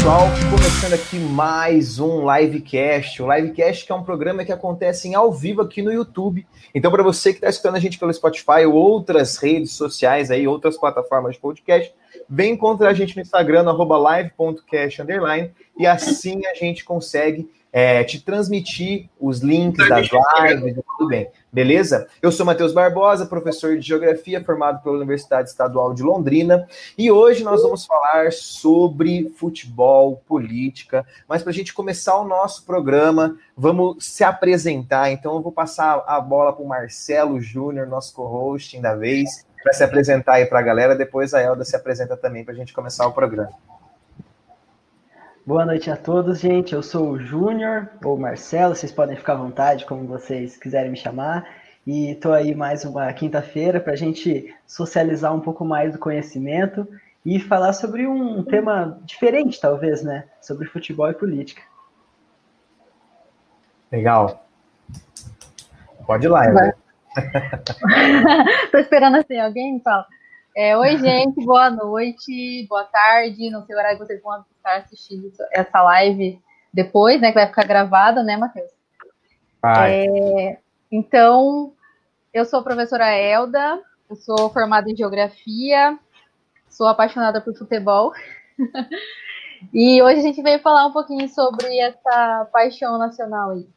Pessoal. Começando aqui mais um livecast. O livecast que é um programa que acontece em ao vivo aqui no YouTube. Então, para você que está escutando a gente pelo Spotify ou outras redes sociais aí, outras plataformas de podcast, vem encontrar a gente no Instagram, live.cast, e assim a gente consegue é, te transmitir os links das lives e tudo bem. Beleza? Eu sou Matheus Barbosa, professor de Geografia formado pela Universidade Estadual de Londrina, e hoje nós vamos falar sobre futebol, política, mas para a gente começar o nosso programa, vamos se apresentar. Então eu vou passar a bola para o Marcelo Júnior, nosso co-hosting da vez, para se apresentar aí para a galera, depois a Elda se apresenta também para a gente começar o programa. Boa noite a todos, gente. Eu sou o Júnior, ou Marcelo, vocês podem ficar à vontade, como vocês quiserem me chamar. E estou aí mais uma quinta-feira para a gente socializar um pouco mais do conhecimento e falar sobre um tema diferente, talvez, né? Sobre futebol e política. Legal. Pode ir lá, Eva. Tô esperando assim, alguém me fala. É, Oi, gente, boa noite, boa tarde. Não sei o horário que vocês vão estar assistindo essa live depois, né? Que vai ficar gravada, né, Matheus? É, então, eu sou a professora Elda, eu sou formada em geografia, sou apaixonada por futebol. e hoje a gente veio falar um pouquinho sobre essa paixão nacional aí.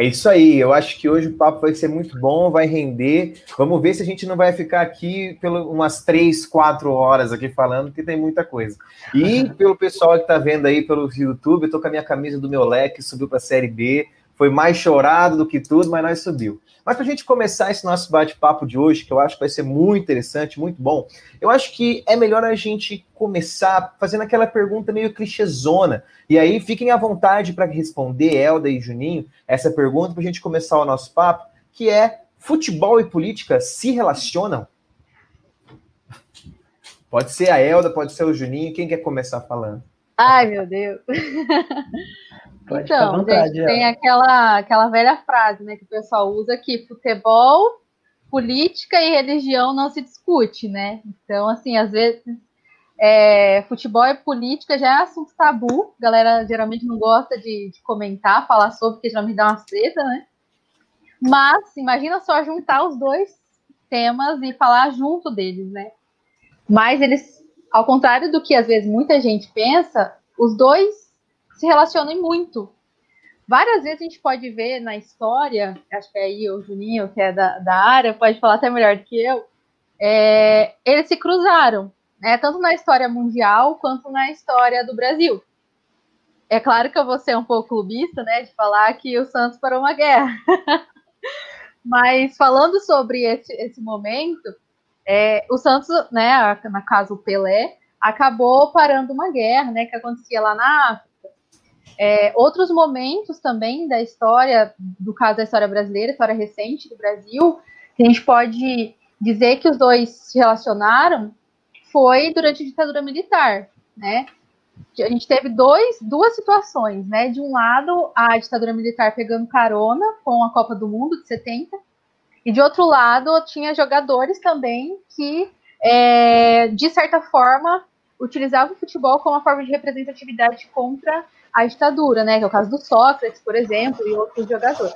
É isso aí, eu acho que hoje o papo vai ser muito bom, vai render. Vamos ver se a gente não vai ficar aqui pelo, umas três, quatro horas aqui falando, porque tem muita coisa. E pelo pessoal que está vendo aí pelo YouTube, eu tô com a minha camisa do meu leque, subiu para a Série B, foi mais chorado do que tudo, mas nós subiu. Mas para a gente começar esse nosso bate-papo de hoje, que eu acho que vai ser muito interessante, muito bom, eu acho que é melhor a gente começar fazendo aquela pergunta meio clichêzona. E aí fiquem à vontade para responder, Elda e Juninho, essa pergunta para a gente começar o nosso papo, que é: futebol e política se relacionam? Pode ser a Elda, pode ser o Juninho, quem quer começar falando? Ai, meu Deus. Pode então, vontade, gente, tem aquela, aquela velha frase né, que o pessoal usa que futebol, política e religião não se discute, né? Então, assim, às vezes é, futebol e política já é assunto tabu, a galera geralmente não gosta de, de comentar, falar sobre, porque geralmente dá uma treta, né? Mas imagina só juntar os dois temas e falar junto deles, né? Mas eles, ao contrário do que às vezes muita gente pensa, os dois se relacionem muito. Várias vezes a gente pode ver na história, acho que é aí o Juninho, que é da, da área, pode falar até melhor do que eu, é, eles se cruzaram, né, tanto na história mundial quanto na história do Brasil. É claro que eu vou ser um pouco clubista, né, de falar que o Santos parou uma guerra. Mas falando sobre esse, esse momento, é, o Santos, né, na caso o Pelé, acabou parando uma guerra, né, que acontecia lá na África. É, outros momentos também da história, do caso da história brasileira, história recente do Brasil, que a gente pode dizer que os dois se relacionaram, foi durante a ditadura militar, né? A gente teve dois, duas situações, né? De um lado, a ditadura militar pegando carona com a Copa do Mundo de 70, e de outro lado, tinha jogadores também que, é, de certa forma, utilizavam o futebol como uma forma de representatividade contra a ditadura, né? Que é o caso do Sócrates, por exemplo, e outros jogadores.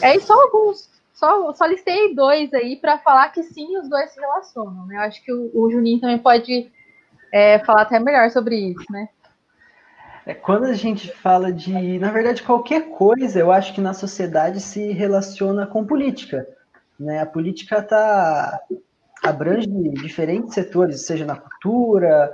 É só alguns, só, só listei dois aí para falar que sim, os dois se relacionam, né? Eu acho que o, o Juninho também pode é, falar até melhor sobre isso, né? É, quando a gente fala de, na verdade, qualquer coisa, eu acho que na sociedade se relaciona com política. Né? A política tá, abrange diferentes setores, seja na cultura,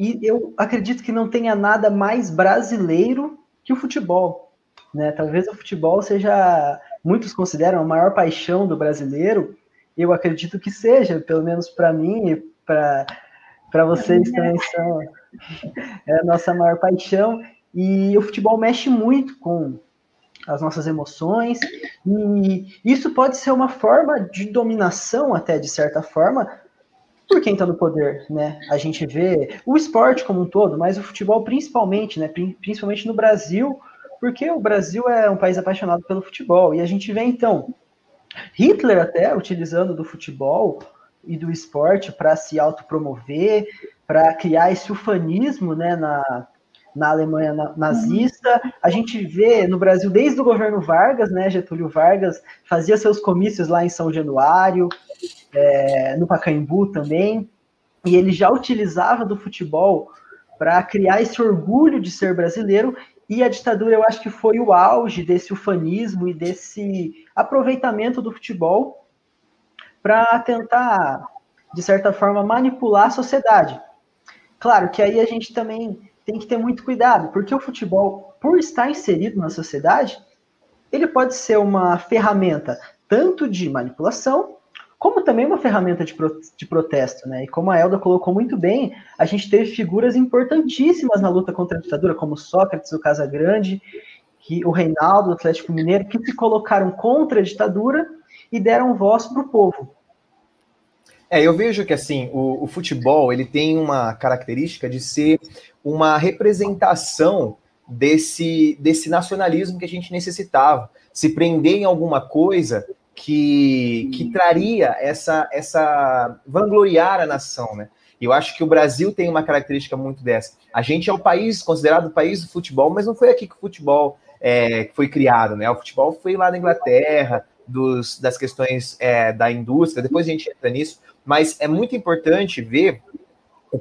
e eu acredito que não tenha nada mais brasileiro que o futebol. Né? Talvez o futebol seja, muitos consideram a maior paixão do brasileiro. Eu acredito que seja, pelo menos para mim e para vocês também são é a nossa maior paixão. E o futebol mexe muito com as nossas emoções, e isso pode ser uma forma de dominação, até de certa forma, por quem está no poder, né? A gente vê o esporte como um todo, mas o futebol principalmente, né? Principalmente no Brasil, porque o Brasil é um país apaixonado pelo futebol. E a gente vê então Hitler até utilizando do futebol e do esporte para se autopromover, para criar esse ufanismo né, na, na Alemanha nazista. A gente vê no Brasil desde o governo Vargas, né, Getúlio Vargas fazia seus comícios lá em São Januário, é, no Pacaembu também, e ele já utilizava do futebol para criar esse orgulho de ser brasileiro. E a ditadura, eu acho que foi o auge desse ufanismo e desse aproveitamento do futebol para tentar, de certa forma, manipular a sociedade. Claro que aí a gente também tem que ter muito cuidado, porque o futebol, por estar inserido na sociedade, ele pode ser uma ferramenta tanto de manipulação, como também uma ferramenta de, pro, de protesto, né? E como a Elda colocou muito bem, a gente teve figuras importantíssimas na luta contra a ditadura, como Sócrates, o Casagrande, que, o Reinaldo, o Atlético Mineiro, que se colocaram contra a ditadura e deram voz para o povo. É, eu vejo que assim o, o, futebol ele tem uma característica de ser uma representação desse, desse nacionalismo que a gente necessitava. Se prender em alguma coisa que, que traria essa, essa vangloriar a nação, né? Eu acho que o Brasil tem uma característica muito dessa. A gente é o país considerado o país do futebol, mas não foi aqui que o futebol é, foi criado, né? O futebol foi lá na Inglaterra, dos, das questões é, da indústria. Depois a gente entra nisso mas é muito importante ver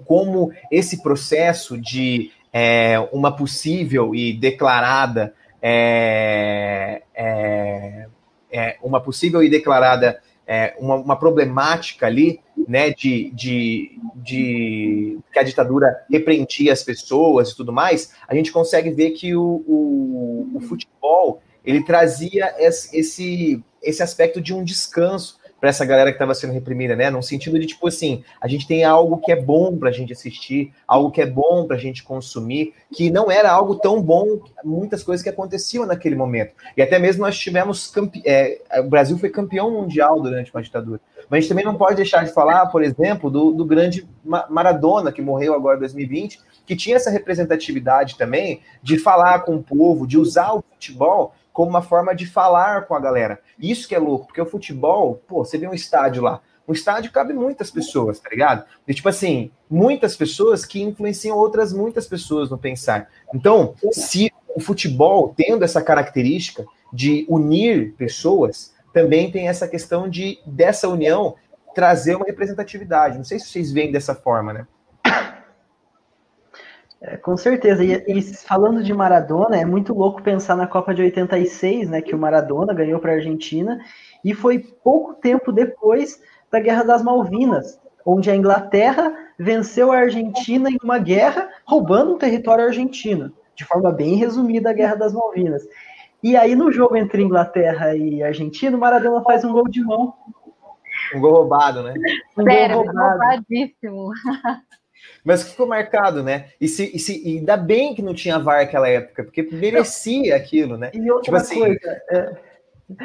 como esse processo de é, uma possível e declarada é, é, é uma possível e declarada é, uma, uma, problemática ali, né, de, de, de, que a ditadura repreendia as pessoas e tudo mais, a gente consegue ver que o, o, o futebol ele trazia esse, esse aspecto de um descanso para essa galera que estava sendo reprimida, né? Num sentido de tipo assim, a gente tem algo que é bom para a gente assistir, algo que é bom para a gente consumir, que não era algo tão bom, muitas coisas que aconteciam naquele momento. E até mesmo nós tivemos é, o Brasil foi campeão mundial durante uma ditadura. Mas a gente também não pode deixar de falar, por exemplo, do, do grande Maradona que morreu agora em 2020, que tinha essa representatividade também de falar com o povo, de usar o futebol como uma forma de falar com a galera. Isso que é louco, porque o futebol, pô, você vê um estádio lá. Um estádio cabe muitas pessoas, tá ligado? E tipo assim, muitas pessoas que influenciam outras muitas pessoas no pensar. Então, se o futebol tendo essa característica de unir pessoas, também tem essa questão de dessa união trazer uma representatividade. Não sei se vocês veem dessa forma, né? É, com certeza. E, e, falando de Maradona, é muito louco pensar na Copa de 86, né, que o Maradona ganhou para a Argentina, e foi pouco tempo depois da Guerra das Malvinas, onde a Inglaterra venceu a Argentina em uma guerra, roubando um território argentino, de forma bem resumida a Guerra das Malvinas. E aí, no jogo entre Inglaterra e Argentina, o Maradona faz um gol de mão. Um gol roubado, né? Um Sério, gol roubado. roubadíssimo. mas ficou marcado, né? E, se, e, se, e ainda bem que não tinha VAR naquela época, porque merecia aquilo, né? E outra tipo assim, coisa, é...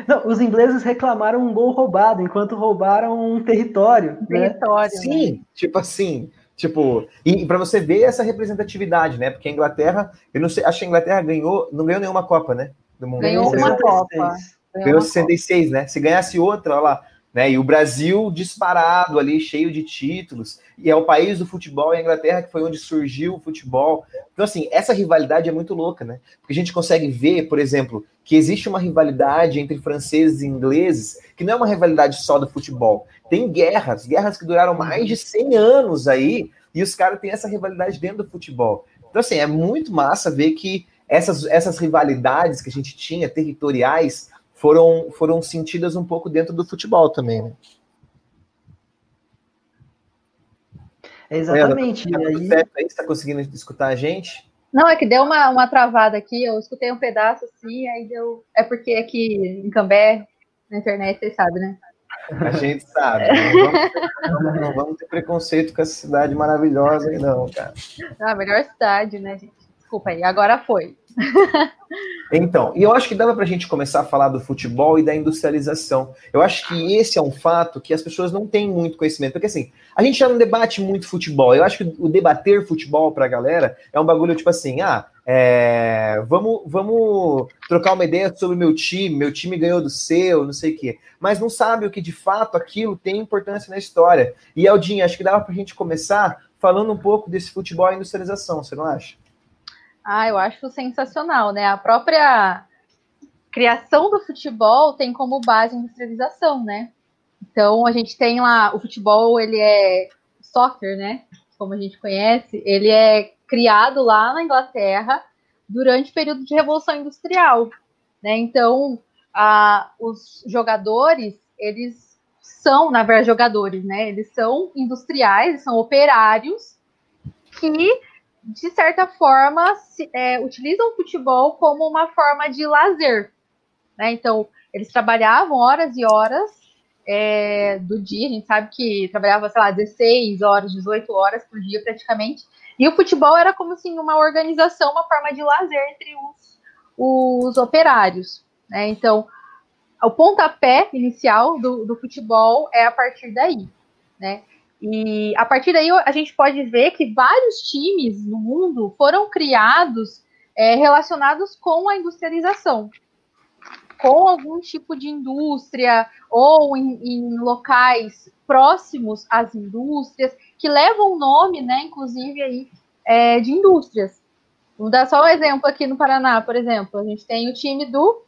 Não, os ingleses reclamaram um gol roubado, enquanto roubaram um território. Um né? Território. Sim, né? tipo assim. Tipo, e para você ver essa representatividade, né? Porque a Inglaterra, eu não sei, acho que a Inglaterra ganhou, não ganhou nenhuma Copa, né? Do mundo. Ganhou uma Copa. Ganhou 66, né? Se ganhasse outra, olha lá, né? E o Brasil disparado ali, cheio de títulos, e é o país do futebol, e a Inglaterra que foi onde surgiu o futebol. Então, assim, essa rivalidade é muito louca, né? Porque a gente consegue ver, por exemplo, que existe uma rivalidade entre franceses e ingleses, que não é uma rivalidade só do futebol. Tem guerras, guerras que duraram mais de 100 anos aí, e os caras têm essa rivalidade dentro do futebol. Então, assim, é muito massa ver que essas, essas rivalidades que a gente tinha, territoriais, foram, foram sentidas um pouco dentro do futebol também, né? exatamente. Tá aí... Aí? Você tá conseguindo escutar a gente? Não, é que deu uma, uma travada aqui, eu escutei um pedaço assim, aí deu. É porque aqui em Cambé, na internet, vocês sabem, né? A gente sabe. Não vamos, ter, não vamos ter preconceito com essa cidade maravilhosa aí, não, cara. Ah, a melhor cidade, né, gente? Desculpa aí, agora foi. Então, e eu acho que dava para a gente começar a falar do futebol e da industrialização. Eu acho que esse é um fato que as pessoas não têm muito conhecimento. Porque assim, a gente já não debate muito futebol. Eu acho que o debater futebol para a galera é um bagulho tipo assim: ah, é, vamos, vamos trocar uma ideia sobre meu time, meu time ganhou do seu, não sei o quê. Mas não sabe o que de fato aquilo tem importância na história. E Aldinho, acho que dava para a gente começar falando um pouco desse futebol e industrialização, você não acha? Ah, eu acho sensacional, né? A própria criação do futebol tem como base a industrialização, né? Então a gente tem lá o futebol, ele é soccer, né? Como a gente conhece, ele é criado lá na Inglaterra durante o período de revolução industrial, né? Então a, os jogadores, eles são, na verdade, jogadores, né? Eles são industriais, são operários que de certa forma, se, é, utilizam o futebol como uma forma de lazer. Né? Então, eles trabalhavam horas e horas é, do dia, a gente sabe que trabalhava, sei lá, 16 horas, 18 horas por dia praticamente. E o futebol era como assim, uma organização, uma forma de lazer entre os, os operários. Né? Então, o pontapé inicial do, do futebol é a partir daí. Né? E a partir daí a gente pode ver que vários times no mundo foram criados é, relacionados com a industrialização, com algum tipo de indústria ou em, em locais próximos às indústrias que levam o nome, né, inclusive aí é, de indústrias. Vou dar só um exemplo aqui no Paraná, por exemplo, a gente tem o time do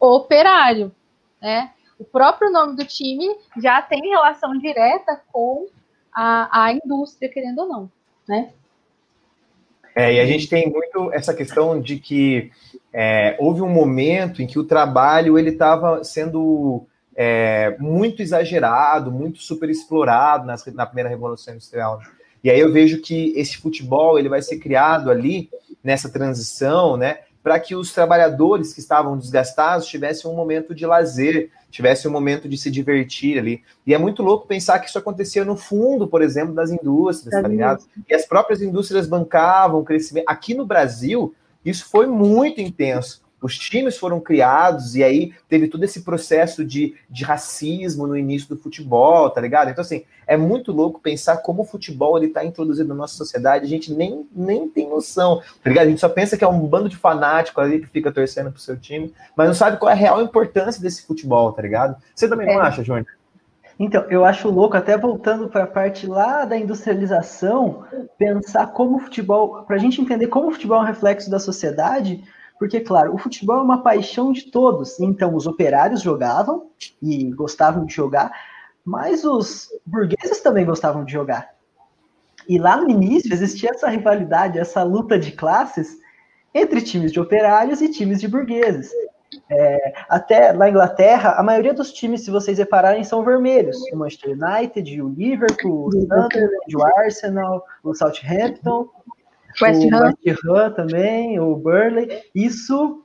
Operário, né? O próprio nome do time já tem relação direta com a, a indústria, querendo ou não, né? É, e a gente tem muito essa questão de que é, houve um momento em que o trabalho ele estava sendo é, muito exagerado, muito super explorado nas, na primeira revolução industrial. E aí eu vejo que esse futebol ele vai ser criado ali nessa transição, né, para que os trabalhadores que estavam desgastados tivessem um momento de lazer, tivessem um momento de se divertir ali. E é muito louco pensar que isso acontecia no fundo, por exemplo, das indústrias, tá ligado? E as próprias indústrias bancavam o crescimento. Aqui no Brasil, isso foi muito intenso os times foram criados e aí teve todo esse processo de, de racismo no início do futebol, tá ligado? Então, assim, é muito louco pensar como o futebol ele tá introduzido na nossa sociedade, a gente nem, nem tem noção, tá ligado? A gente só pensa que é um bando de fanático ali que fica torcendo pro seu time, mas não sabe qual é a real importância desse futebol, tá ligado? Você também não é. acha, Júnior? Então, eu acho louco, até voltando para a parte lá da industrialização, pensar como o futebol, para a gente entender como o futebol é um reflexo da sociedade, porque, claro, o futebol é uma paixão de todos. Então, os operários jogavam e gostavam de jogar, mas os burgueses também gostavam de jogar. E lá no início existia essa rivalidade, essa luta de classes entre times de operários e times de burgueses. É, até na Inglaterra, a maioria dos times, se vocês repararem, são vermelhos. O Manchester United, o Liverpool, o Sunderland, o Arsenal, o Southampton. West Ham. West Ham também, o Burnley, isso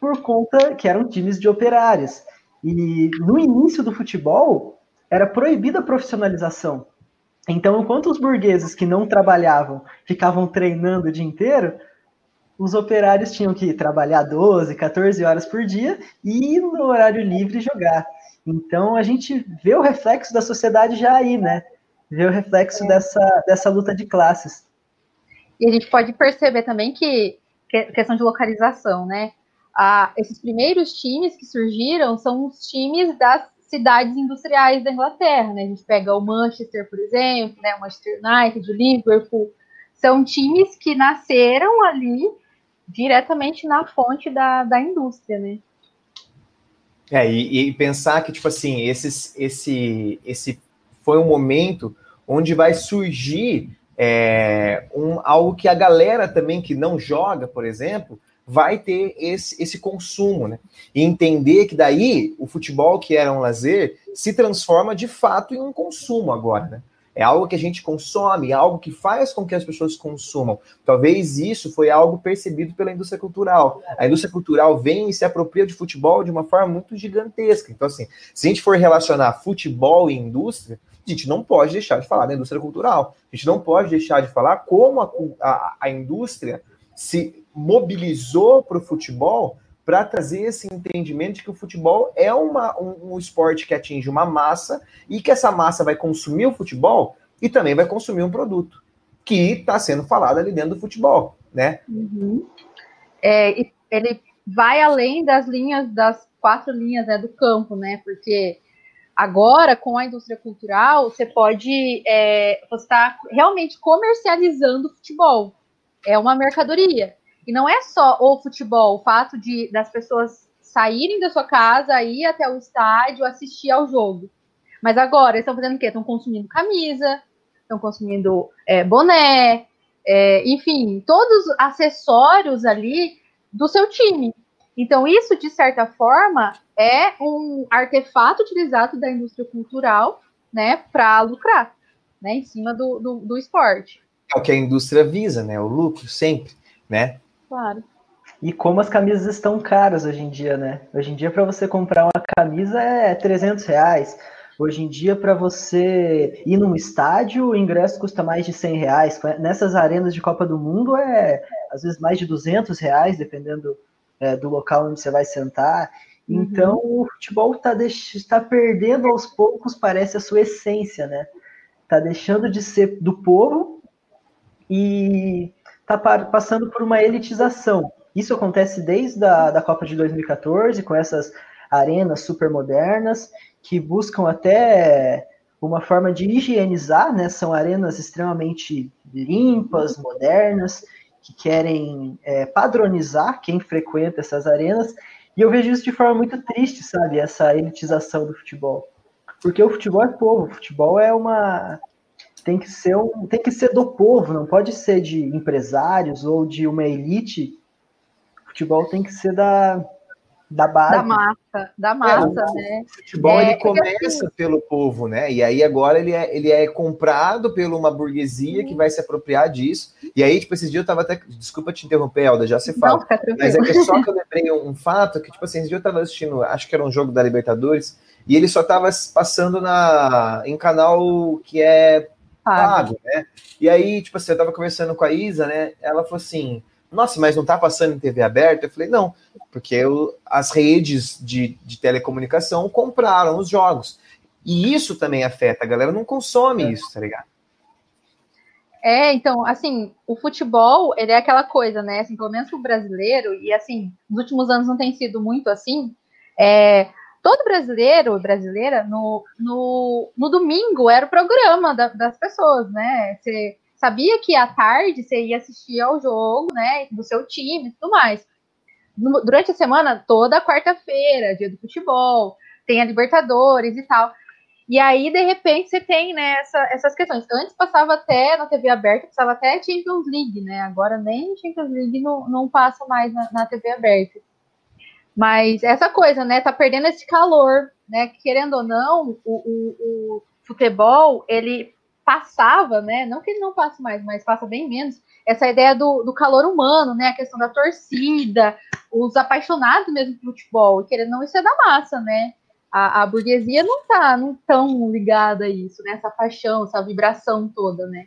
por conta que eram times de operários. E no início do futebol, era proibida a profissionalização. Então, enquanto os burgueses que não trabalhavam ficavam treinando o dia inteiro, os operários tinham que trabalhar 12, 14 horas por dia e no horário livre jogar. Então, a gente vê o reflexo da sociedade já aí, né? Vê o reflexo é. dessa, dessa luta de classes. E a gente pode perceber também que, que questão de localização, né? Ah, esses primeiros times que surgiram são os times das cidades industriais da Inglaterra, né? A gente pega o Manchester, por exemplo, né? o Manchester United, o Liverpool, são times que nasceram ali diretamente na fonte da, da indústria, né? É, e, e pensar que, tipo assim, esses, esse, esse foi um momento onde vai surgir é, um, algo que a galera também que não joga, por exemplo, vai ter esse, esse consumo, né? E entender que daí o futebol, que era um lazer, se transforma de fato em um consumo agora, né? É algo que a gente consome, é algo que faz com que as pessoas consumam. Talvez isso foi algo percebido pela indústria cultural. A indústria cultural vem e se apropria de futebol de uma forma muito gigantesca. Então, assim, se a gente for relacionar futebol e indústria, a gente não pode deixar de falar da indústria cultural. A gente não pode deixar de falar como a, a, a indústria se mobilizou para o futebol para trazer esse entendimento de que o futebol é uma, um, um, esporte que atinge uma massa e que essa massa vai consumir o futebol e também vai consumir um produto que está sendo falado ali dentro do futebol, né? Uhum. É, ele vai além das linhas, das quatro linhas né, do campo, né? Porque Agora, com a indústria cultural, você pode é, você está realmente comercializando futebol. É uma mercadoria. E não é só o futebol, o fato de das pessoas saírem da sua casa, ir até o estádio, assistir ao jogo. Mas agora, eles estão fazendo o quê? Estão consumindo camisa, estão consumindo é, boné, é, enfim, todos os acessórios ali do seu time. Então, isso, de certa forma, é um artefato utilizado da indústria cultural né, para lucrar né, em cima do, do, do esporte. É o que a indústria visa, né? O lucro, sempre, né? Claro. E como as camisas estão caras hoje em dia, né? Hoje em dia, para você comprar uma camisa é 300 reais. Hoje em dia, para você ir num estádio, o ingresso custa mais de 100 reais. Nessas arenas de Copa do Mundo, é às vezes mais de 200 reais, dependendo é, do local onde você vai sentar. Uhum. Então, o futebol está tá perdendo aos poucos, parece, a sua essência, né? Está deixando de ser do povo e está passando por uma elitização. Isso acontece desde a da Copa de 2014, com essas arenas super modernas, que buscam até uma forma de higienizar, né? São arenas extremamente limpas, modernas, que querem é, padronizar quem frequenta essas arenas, e eu vejo isso de forma muito triste, sabe? Essa elitização do futebol. Porque o futebol é povo, o futebol é uma. Tem que ser um, tem que ser do povo, não pode ser de empresários ou de uma elite. O futebol tem que ser da, da base. Da massa, da massa, é, né? O futebol é, ele começa assim, pelo povo, né? E aí agora ele é, ele é comprado por uma burguesia que vai se apropriar disso. E aí, tipo, esses dias eu tava até. Desculpa te interromper, Alda, já se fala. Não, mas é que só que eu lembrei um, um, fato que, tipo assim, esse dia eu tava assistindo, acho que era um jogo da Libertadores, e ele só tava passando na, em canal que é pago, né? E aí, tipo assim, eu tava conversando com a Isa, né? Ela falou assim nossa, mas não está passando em TV aberta? Eu falei, não, porque eu, as redes de, de telecomunicação compraram os jogos. E isso também afeta, a galera não consome é. isso, tá ligado? É, então, assim, o futebol, ele é aquela coisa, né, assim, pelo menos o brasileiro, e assim, nos últimos anos não tem sido muito assim, é, todo brasileiro, brasileira, no, no, no domingo era o programa da, das pessoas, né, você sabia que à tarde você ia assistir ao jogo, né, do seu time e tudo mais. Durante a semana, toda quarta-feira, dia do futebol, tem a Libertadores e tal. E aí, de repente, você tem né, essa, essas questões. Antes passava até na TV aberta, passava até Champions League, né? Agora nem Champions League não, não passa mais na, na TV aberta. Mas essa coisa, né? Tá perdendo esse calor, né? Querendo ou não, o, o, o futebol, ele passava, né? Não que ele não passe mais, mas passa bem menos. Essa ideia do, do calor humano, né? A questão da torcida, os apaixonados mesmo por futebol, e querendo não, isso é da massa, né? A, a, burguesia não tá não tão ligada a isso, né? Essa paixão, essa vibração toda, né?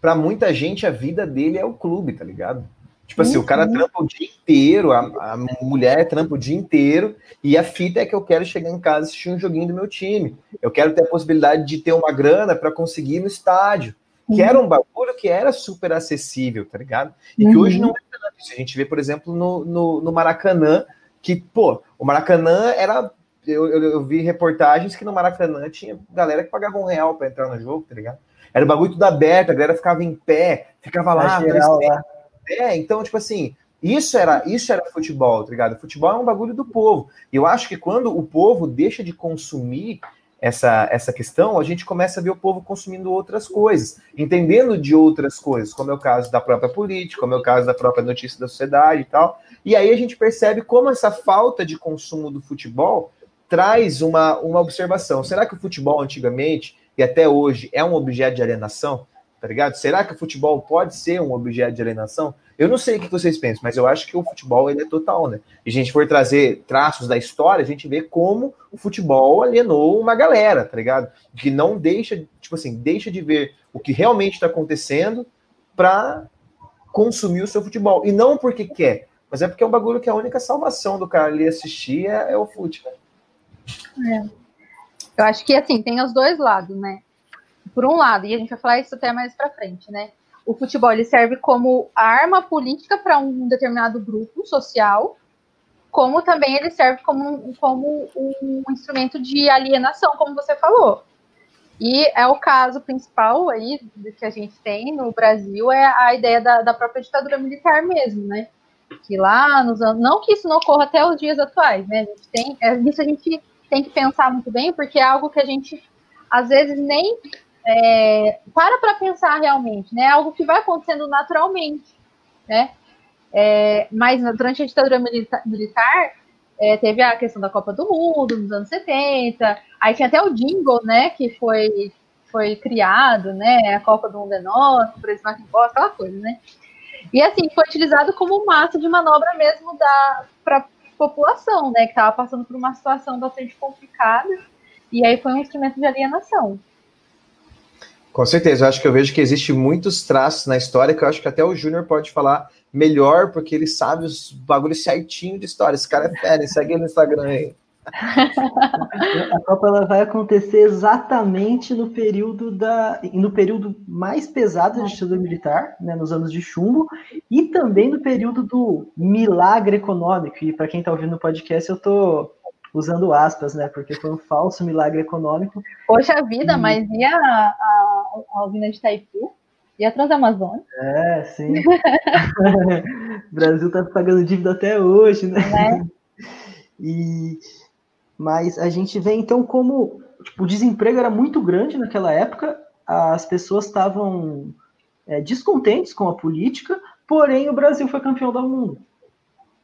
Para muita gente, a vida dele é o clube, tá ligado? Tipo assim, uhum. o cara uhum. trampa o dia inteiro, a, a, mulher trampa o dia inteiro, e a fita é que eu quero chegar em casa e assistir um joguinho do meu time. Eu quero ter a possibilidade de ter uma grana para conseguir ir no estádio. Uhum. Que era um bagulho que era super acessível, tá ligado? E uhum. que hoje não é tanto isso. A gente vê, por exemplo, no, no, no Maracanã, que, pô, o Maracanã era. Eu, eu, eu, vi reportagens que no Maracanã tinha galera que pagava um real para entrar no jogo, tá ligado? Era o bagulho tudo aberto, a galera ficava em pé, ficava lá, geral, lá é, então, tipo assim, isso era, isso era futebol, tá ligado? Futebol é um bagulho do povo. E eu acho que quando o povo deixa de consumir essa, essa questão, a gente começa a ver o povo consumindo outras coisas, entendendo de outras coisas, como é o caso da própria política, como é o caso da própria notícia da sociedade e tal. E aí a gente percebe como essa falta de consumo do futebol traz uma, uma observação. Será que o futebol antigamente e até hoje é um objeto de alienação? Tá ligado? Será que o futebol pode ser um objeto de alienação? Eu não sei o que vocês pensam, mas eu acho que o futebol ele é total, né? E a gente for trazer traços da história, a gente vê como o futebol alienou uma galera, tá ligado? Que não deixa, tipo assim, deixa de ver o que realmente está acontecendo para consumir o seu futebol. E não porque quer, mas é porque é um bagulho que a única salvação do cara ali assistir é, é o futebol. É. Eu acho que assim, tem os dois lados, né? Por um lado, e a gente vai falar isso até mais para frente, né? O futebol ele serve como arma política para um determinado grupo social, como também ele serve como, como um instrumento de alienação, como você falou. E é o caso principal aí que a gente tem no Brasil, é a ideia da, da própria ditadura militar mesmo, né? Que lá nos anos. Não que isso não ocorra até os dias atuais, né? A gente tem, é, isso a gente tem que pensar muito bem, porque é algo que a gente às vezes nem é, para para pensar realmente, né? É algo que vai acontecendo naturalmente, né? É, mas durante a ditadura milita militar, é, teve a questão da Copa do Mundo nos anos 70, aí tinha até o jingle, né, que foi, foi criado, né, a Copa do Mundo é nossa, o presidente Boss, aquela coisa, né. E assim, foi utilizado como massa de manobra mesmo da para população, né, que estava passando por uma situação bastante complicada, e aí foi um instrumento de alienação. Com certeza, eu acho que eu vejo que existe muitos traços na história que eu acho que até o Júnior pode falar melhor, porque ele sabe os bagulhos certinho de história. Esse cara é fera, segue ele no Instagram aí. A Copa ela vai acontecer exatamente no período da no período mais pesado da ditadura militar, né, nos anos de chumbo, e também no período do milagre econômico. E para quem está ouvindo o podcast, eu tô usando aspas, né? Porque foi um falso milagre econômico. Poxa vida, e... mas e a, a, a usina de Itaipu? E a Transamazônica? É, sim. o Brasil tá pagando dívida até hoje, né? né? E, mas a gente vê então como tipo, o desemprego era muito grande naquela época, as pessoas estavam é, descontentes com a política, porém o Brasil foi campeão do mundo.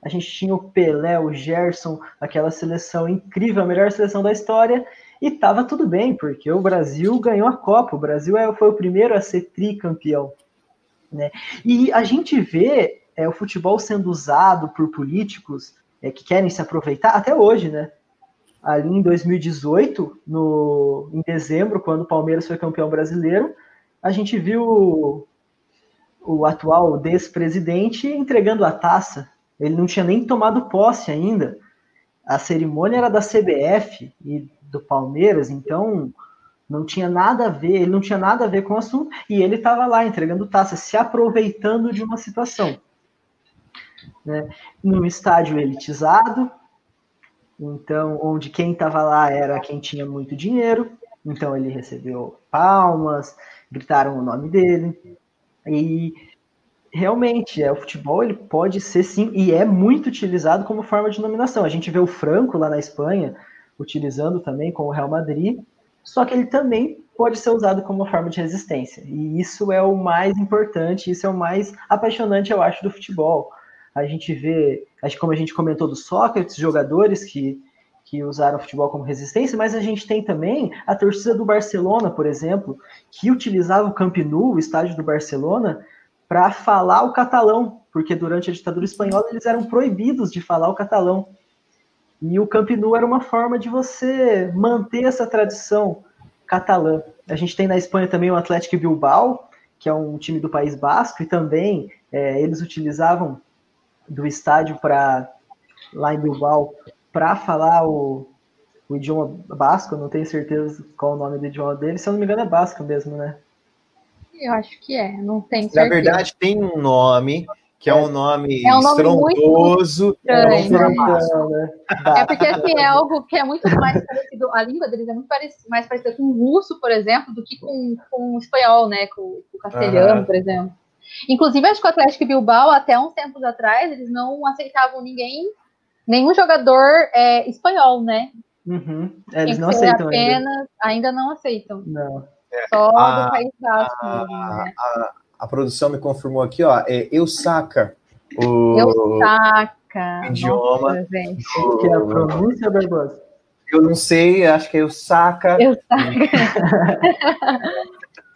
A gente tinha o Pelé, o Gerson, aquela seleção incrível, a melhor seleção da história, e tava tudo bem, porque o Brasil ganhou a Copa, o Brasil é, foi o primeiro a ser tricampeão. Né? E a gente vê é, o futebol sendo usado por políticos é, que querem se aproveitar até hoje, né? Ali em 2018, no, em dezembro, quando o Palmeiras foi campeão brasileiro, a gente viu o, o atual despresidente entregando a taça. Ele não tinha nem tomado posse ainda. A cerimônia era da CBF e do Palmeiras, então não tinha nada a ver, ele não tinha nada a ver com o assunto, e ele estava lá entregando taça, se aproveitando de uma situação. Né? Num estádio elitizado, então, onde quem estava lá era quem tinha muito dinheiro, então ele recebeu palmas, gritaram o nome dele, e realmente, é, o futebol ele pode ser sim, e é muito utilizado como forma de nominação. A gente vê o Franco lá na Espanha, utilizando também com o Real Madrid, só que ele também pode ser usado como forma de resistência. E isso é o mais importante, isso é o mais apaixonante, eu acho, do futebol. A gente vê, como a gente comentou do Sócrates, jogadores que, que usaram o futebol como resistência, mas a gente tem também a torcida do Barcelona, por exemplo, que utilizava o Camp Nou, o estádio do Barcelona, para falar o catalão, porque durante a ditadura espanhola eles eram proibidos de falar o catalão. E o Camp Nou era uma forma de você manter essa tradição catalã. A gente tem na Espanha também o Atlético Bilbao, que é um time do País Basco, e também é, eles utilizavam do estádio para lá em Bilbao para falar o, o idioma basco, não tenho certeza qual o nome do idioma dele, se eu não me engano é basco mesmo, né? Eu acho que é, não tem certeza. Na verdade tem um nome, que é um nome, é um nome estrondoso. É, né? é porque assim, é algo que é muito mais parecido, a língua deles é muito parecido, mais parecida com o russo, por exemplo, do que com, com o espanhol, né? Com, com o castelhano, uhum. por exemplo. Inclusive, acho que o Atlético Bilbao, até uns tempos atrás, eles não aceitavam ninguém, nenhum jogador é, espanhol, né? Uhum. É, eles não aceitam apenas, ainda. ainda não aceitam. Não. Só a, do País Basco. A, né? a, a produção me confirmou aqui, ó, é Eusaca. O. Idioma. Nossa, gente. Do... Que é a pronúncia, Barbosa? Eu não sei, acho que é Eusaca. Eusaca.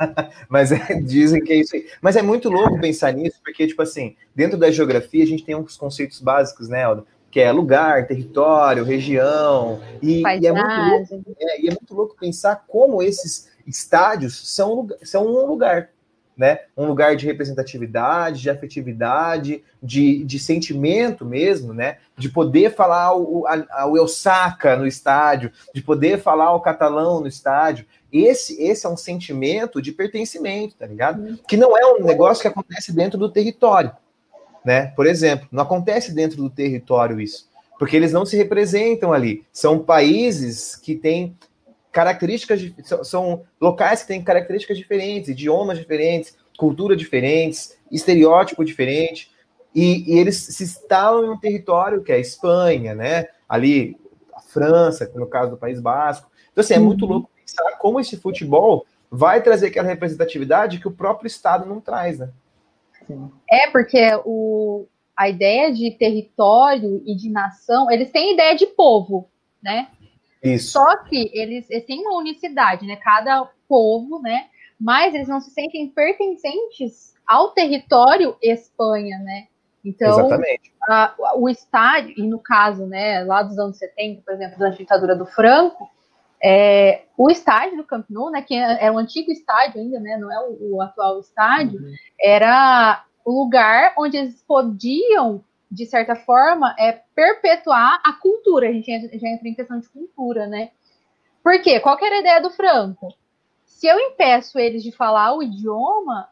Mas é, dizem que é isso aí. Mas é muito louco pensar nisso, porque, tipo assim, dentro da geografia a gente tem uns conceitos básicos, né, Aldo? Que é lugar, território, região. E, e é, muito louco, é, e é muito louco pensar como esses estádios são, são um lugar né? Um lugar de representatividade, de afetividade, de, de sentimento mesmo, né? De poder falar o, a, o no estádio, de poder falar o catalão no estádio. Esse, esse é um sentimento de pertencimento, tá ligado? Uhum. Que não é um negócio que acontece dentro do território, né? Por exemplo, não acontece dentro do território isso. porque eles não se representam ali. São países que têm características, são, são locais que têm características diferentes, idiomas diferentes, cultura diferentes, estereótipo diferente, e, e, eles se instalam em um território que é a Espanha, né? Ali, a França, no caso do País Basco. Então, assim, é muito uhum. louco pensar como esse futebol vai trazer aquela representatividade que o próprio Estado não traz, né? É, porque o, a ideia de território e de nação, eles têm ideia de povo, né? Isso. Só que eles, eles têm uma unicidade, né? Cada povo, né? Mas eles não se sentem pertencentes ao território Espanha, né? Então, a, o estádio, e no caso, né, lá dos anos 70, por exemplo, da ditadura do Franco, é, o estádio do Camp Nou, né, que é, é o antigo estádio ainda, né, não é o, o atual estádio, uhum. era o lugar onde eles podiam, de certa forma, é, perpetuar a cultura. A gente já entra em questão de cultura, né? Por quê? Qual era a ideia do Franco? Se eu impeço eles de falar o idioma,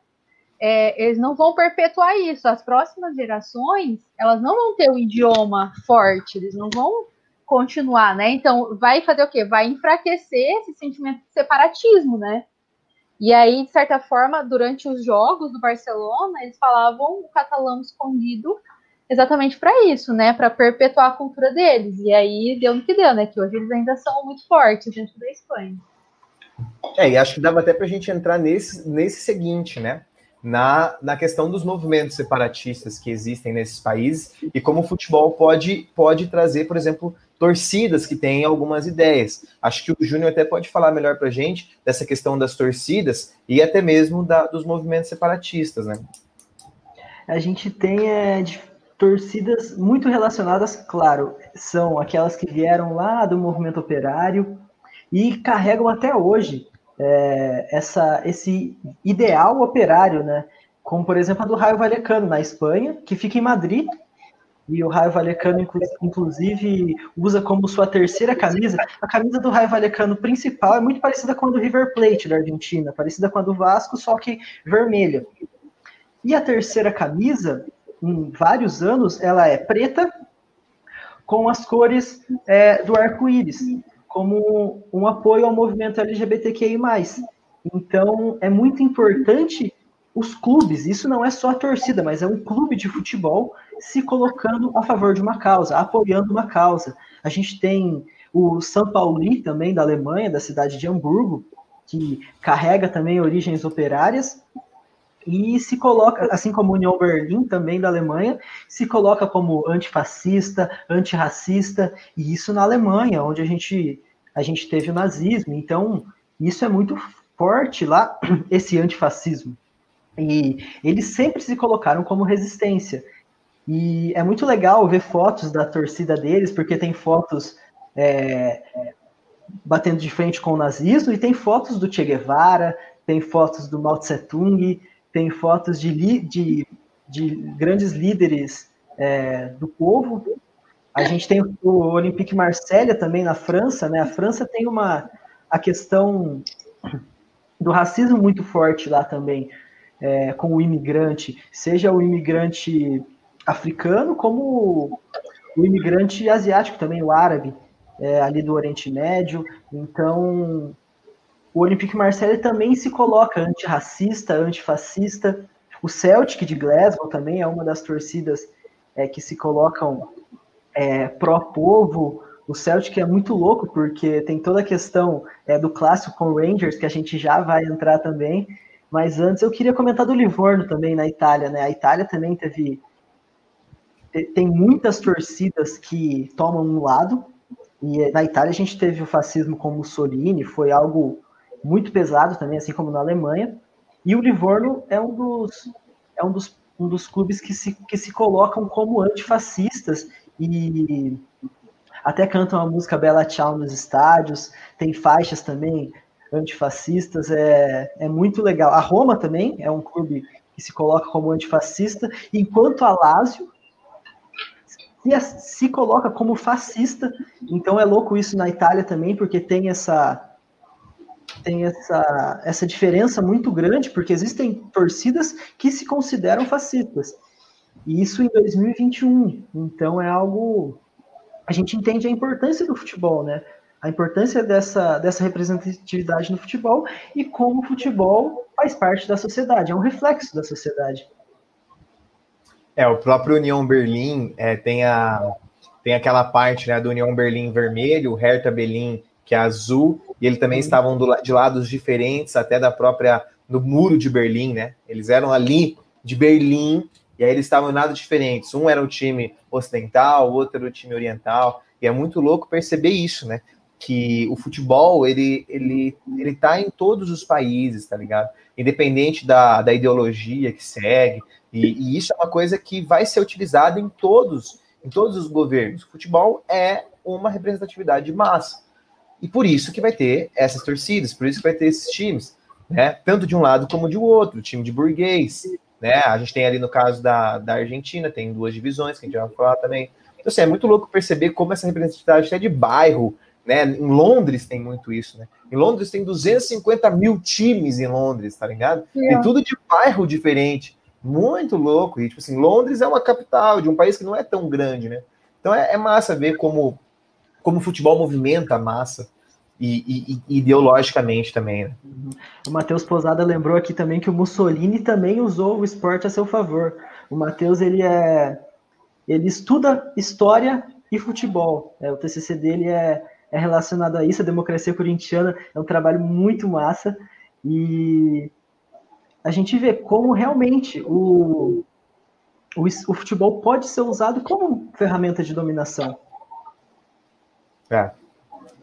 é, eles não vão perpetuar isso. As próximas gerações, elas não vão ter o idioma forte, eles não vão continuar, né? Então, vai fazer o quê? Vai enfraquecer esse sentimento de separatismo, né? E aí, de certa forma, durante os jogos do Barcelona, eles falavam o catalão escondido exatamente para isso, né? Para perpetuar a cultura deles. E aí deu no que deu, né? Que hoje eles ainda são muito fortes dentro da Espanha. É, e acho que dava até para a gente entrar nesse, nesse seguinte, né? Na, na questão dos movimentos separatistas que existem nesses países e como o futebol pode, pode trazer, por exemplo, torcidas que têm algumas ideias. Acho que o Júnior até pode falar melhor para a gente dessa questão das torcidas e até mesmo da, dos movimentos separatistas, né? A gente tem é, torcidas muito relacionadas, claro, são aquelas que vieram lá do movimento operário e carregam até hoje é, essa, esse ideal operário, né? Como, por exemplo, a do Raio Vallecano, na Espanha, que fica em Madrid, e o Raio Vallecano, inclusive, usa como sua terceira camisa. A camisa do Raio Vallecano principal é muito parecida com a do River Plate da Argentina, parecida com a do Vasco, só que vermelha. E a terceira camisa, em vários anos, ela é preta com as cores é, do arco-íris, como um apoio ao movimento LGBTQI+. Então, é muito importante os clubes, isso não é só a torcida, mas é um clube de futebol se colocando a favor de uma causa, apoiando uma causa. A gente tem o São Paulo também da Alemanha, da cidade de Hamburgo, que carrega também origens operárias e se coloca, assim como a União Berlim também da Alemanha, se coloca como antifascista, antirracista, e isso na Alemanha, onde a gente a gente teve o nazismo. Então, isso é muito forte lá, esse antifascismo. E eles sempre se colocaram como resistência. E é muito legal ver fotos da torcida deles, porque tem fotos é, batendo de frente com o nazismo, e tem fotos do Che Guevara, tem fotos do Mao Tse Tung, tem fotos de, de, de grandes líderes é, do povo. A gente tem o Olympique Marselha também na França, né? A França tem uma a questão do racismo muito forte lá também é, com o imigrante, seja o imigrante africano, como o imigrante asiático também, o árabe, é, ali do Oriente Médio. Então, o Olympique Marseille também se coloca antirracista, antifascista. O Celtic de Glasgow também é uma das torcidas é, que se colocam é, pró-povo. O Celtic é muito louco, porque tem toda a questão é, do clássico com o Rangers, que a gente já vai entrar também, mas antes eu queria comentar do Livorno também na Itália, né? A Itália também teve tem muitas torcidas que tomam um lado. E na Itália a gente teve o fascismo com Mussolini, foi algo muito pesado também, assim como na Alemanha. E o Livorno é um dos é um dos, um dos clubes que se, que se colocam como antifascistas e até cantam a música Bela Tchau nos estádios, tem faixas também antifascistas, é, é muito legal. A Roma também é um clube que se coloca como antifascista, enquanto a Lazio se, se coloca como fascista. Então é louco isso na Itália também, porque tem essa tem essa, essa diferença muito grande, porque existem torcidas que se consideram fascistas. E isso em 2021. Então é algo a gente entende a importância do futebol, né? A importância dessa, dessa representatividade no futebol e como o futebol faz parte da sociedade, é um reflexo da sociedade. É, o próprio União Berlim é, tem, a, tem aquela parte né, do União Berlim vermelho, o Hertha Berlim que é azul, e eles também uhum. estavam do, de lados diferentes, até da própria, no muro de Berlim, né? Eles eram ali de Berlim, e aí eles estavam em nada diferentes. Um era o time ocidental, o outro era o time oriental, e é muito louco perceber isso, né? Que o futebol, ele, ele, ele tá em todos os países, tá ligado? Independente da, da ideologia que segue, e, e isso é uma coisa que vai ser utilizada em todos, em todos os governos. O futebol é uma representatividade de massa. E por isso que vai ter essas torcidas, por isso que vai ter esses times, né? Tanto de um lado como de outro, time de burguês, né? A gente tem ali no caso da, da Argentina, tem duas divisões que a gente vai falar também. Então, assim, é muito louco perceber como essa representatividade é de bairro, né? Em Londres tem muito isso, né? Em Londres tem 250 mil times em Londres, tá ligado? É. Tem tudo de bairro diferente. Muito louco. E, tipo assim, Londres é uma capital de um país que não é tão grande, né? Então é, é massa ver como como o futebol movimenta a massa. E, e, ideologicamente também. Né? Uhum. O Matheus Posada lembrou aqui também que o Mussolini também usou o esporte a seu favor. O Matheus ele é ele estuda história e futebol. É, o TCC dele é, é relacionado a isso. A democracia corintiana é um trabalho muito massa e a gente vê como realmente o, o, o futebol pode ser usado como ferramenta de dominação. É,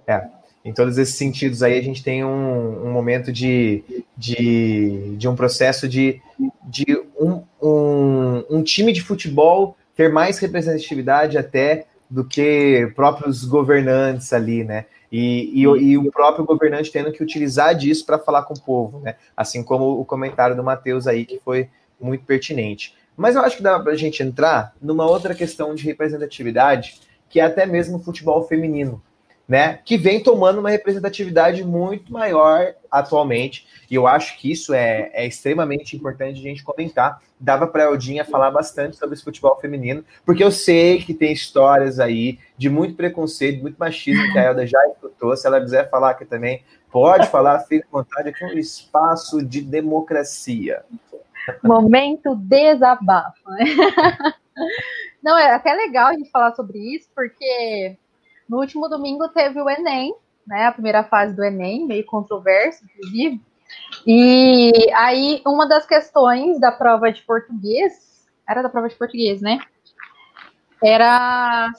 é. Em todos esses sentidos aí, a gente tem um, um momento de, de, de um processo de, de um, um, um time de futebol ter mais representatividade até do que próprios governantes ali, né? E, e, e, o próprio governante tendo que utilizar disso para falar com o povo, né? Assim como o comentário do Matheus aí, que foi muito pertinente. Mas eu acho que dá para a gente entrar numa outra questão de representatividade, que é até mesmo o futebol feminino né, que vem tomando uma representatividade muito maior atualmente, e eu acho que isso é, é extremamente importante a gente comentar. Dava para a Eldinha falar bastante sobre esse futebol feminino, porque eu sei que tem histórias aí de muito preconceito, muito machismo que a Elda já escutou. Se ela quiser falar aqui também, pode falar, fique à vontade, aqui é um espaço de democracia. Momento desabafo. Não, é até legal a gente falar sobre isso, porque no último domingo teve o Enem, né? A primeira fase do Enem, meio controverso, inclusive. E aí, uma das questões da prova de português, era da prova de português, né? Era.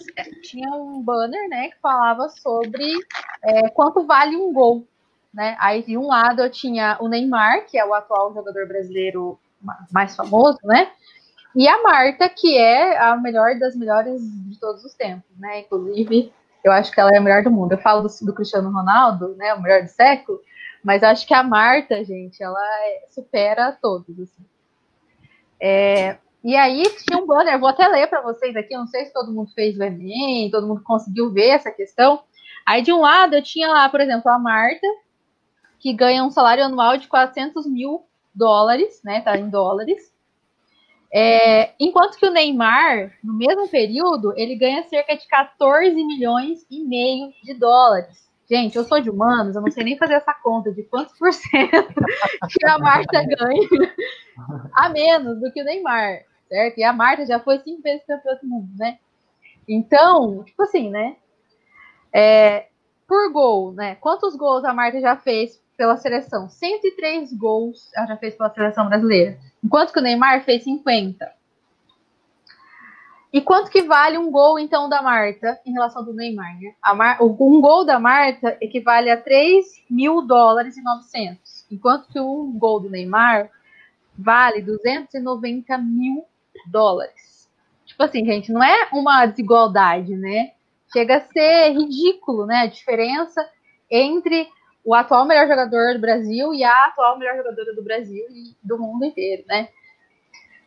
Tinha um banner, né, que falava sobre é, quanto vale um gol. Né? Aí de um lado eu tinha o Neymar, que é o atual jogador brasileiro mais famoso, né? E a Marta, que é a melhor das melhores de todos os tempos, né? Inclusive, eu acho que ela é a melhor do mundo. Eu falo do, do Cristiano Ronaldo, né, o melhor do século, mas acho que a Marta, gente, ela é, supera todos. Assim. É, e aí tinha um banner, vou até ler para vocês aqui, não sei se todo mundo fez o Enem, todo mundo conseguiu ver essa questão. Aí de um lado eu tinha lá, por exemplo, a Marta, que ganha um salário anual de 400 mil dólares, né, tá em dólares. É, enquanto que o Neymar, no mesmo período, ele ganha cerca de 14 milhões e meio de dólares. Gente, eu sou de humanos, eu não sei nem fazer essa conta de quantos por cento que a Marta ganha a menos do que o Neymar, certo? E a Marta já foi cinco vezes campeã do mundo, né? Então, tipo assim, né? É, por gol, né? Quantos gols a Marta já fez pela seleção? 103 gols ela já fez pela seleção brasileira. Enquanto que o Neymar fez 50. E quanto que vale um gol, então, da Marta em relação ao do Neymar? Né? Mar... Um gol da Marta equivale a 3 mil dólares e 900. Enquanto que um gol do Neymar vale 290 mil dólares. Tipo assim, gente, não é uma desigualdade, né? Chega a ser ridículo, né? A diferença entre o atual melhor jogador do Brasil e a atual melhor jogadora do Brasil e do mundo inteiro, né?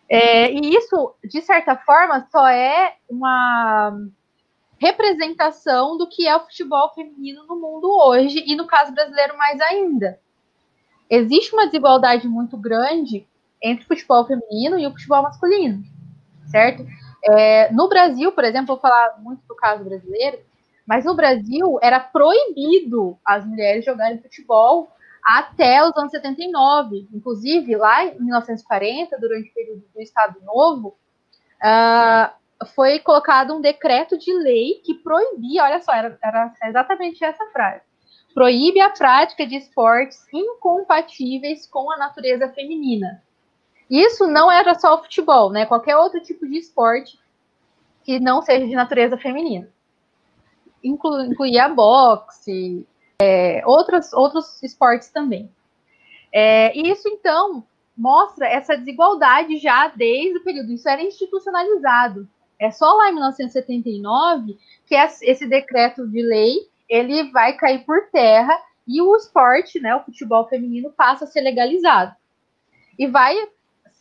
É, e isso, de certa forma, só é uma representação do que é o futebol feminino no mundo hoje, e no caso brasileiro mais ainda. Existe uma desigualdade muito grande entre o futebol feminino e o futebol masculino, certo? É, no Brasil, por exemplo, vou falar muito do caso brasileiro, mas no Brasil era proibido as mulheres jogarem futebol até os anos 79. Inclusive, lá em 1940, durante o período do Estado Novo, uh, foi colocado um decreto de lei que proibia, olha só, era, era exatamente essa frase, proíbe a prática de esportes incompatíveis com a natureza feminina. Isso não era só o futebol, né? Qualquer outro tipo de esporte que não seja de natureza feminina. Inclu incluía boxe, é, outros, outros esportes também. É, isso, então, mostra essa desigualdade já desde o período. Isso era institucionalizado. É só lá em 1979 que esse decreto de lei ele vai cair por terra e o esporte, né, o futebol feminino, passa a ser legalizado. E vai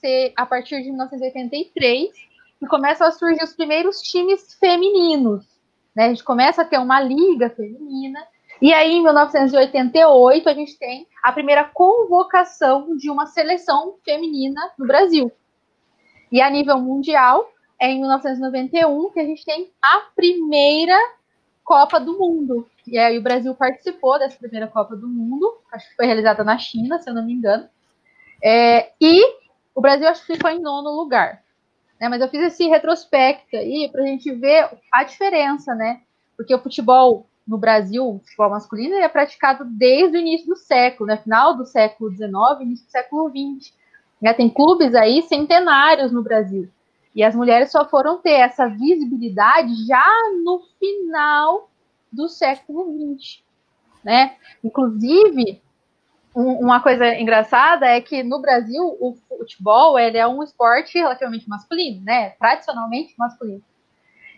ser a partir de 1983 que começam a surgir os primeiros times femininos. Né? A gente começa a ter uma liga feminina. E aí, em 1988, a gente tem a primeira convocação de uma seleção feminina no Brasil. E a nível mundial, é em 1991 que a gente tem a primeira Copa do Mundo. E aí o Brasil participou dessa primeira Copa do Mundo, acho que foi realizada na China, se eu não me engano. É, e o Brasil acho que ficou em nono lugar. Né? Mas eu fiz esse retrospecto aí para a gente ver a diferença, né? Porque o futebol no Brasil, o futebol masculino, é praticado desde o início do século, né? Final do século XIX, início do século XX. Né? Tem clubes aí centenários no Brasil. E as mulheres só foram ter essa visibilidade já no final do século XX. Né? Inclusive, uma coisa engraçada é que no Brasil o futebol ele é um esporte relativamente masculino, né? Tradicionalmente masculino.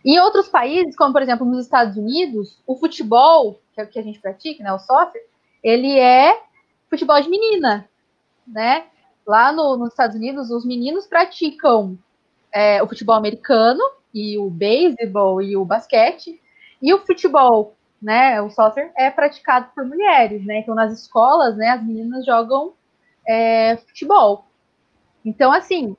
Em outros países, como por exemplo nos Estados Unidos, o futebol, que é o que a gente pratica, né, o soccer, ele é futebol de menina, né? Lá no, nos Estados Unidos, os meninos praticam é, o futebol americano e o beisebol e o basquete, e o futebol né, o soccer é praticado por mulheres, né? Então nas escolas, né, as meninas jogam é, futebol. Então, assim,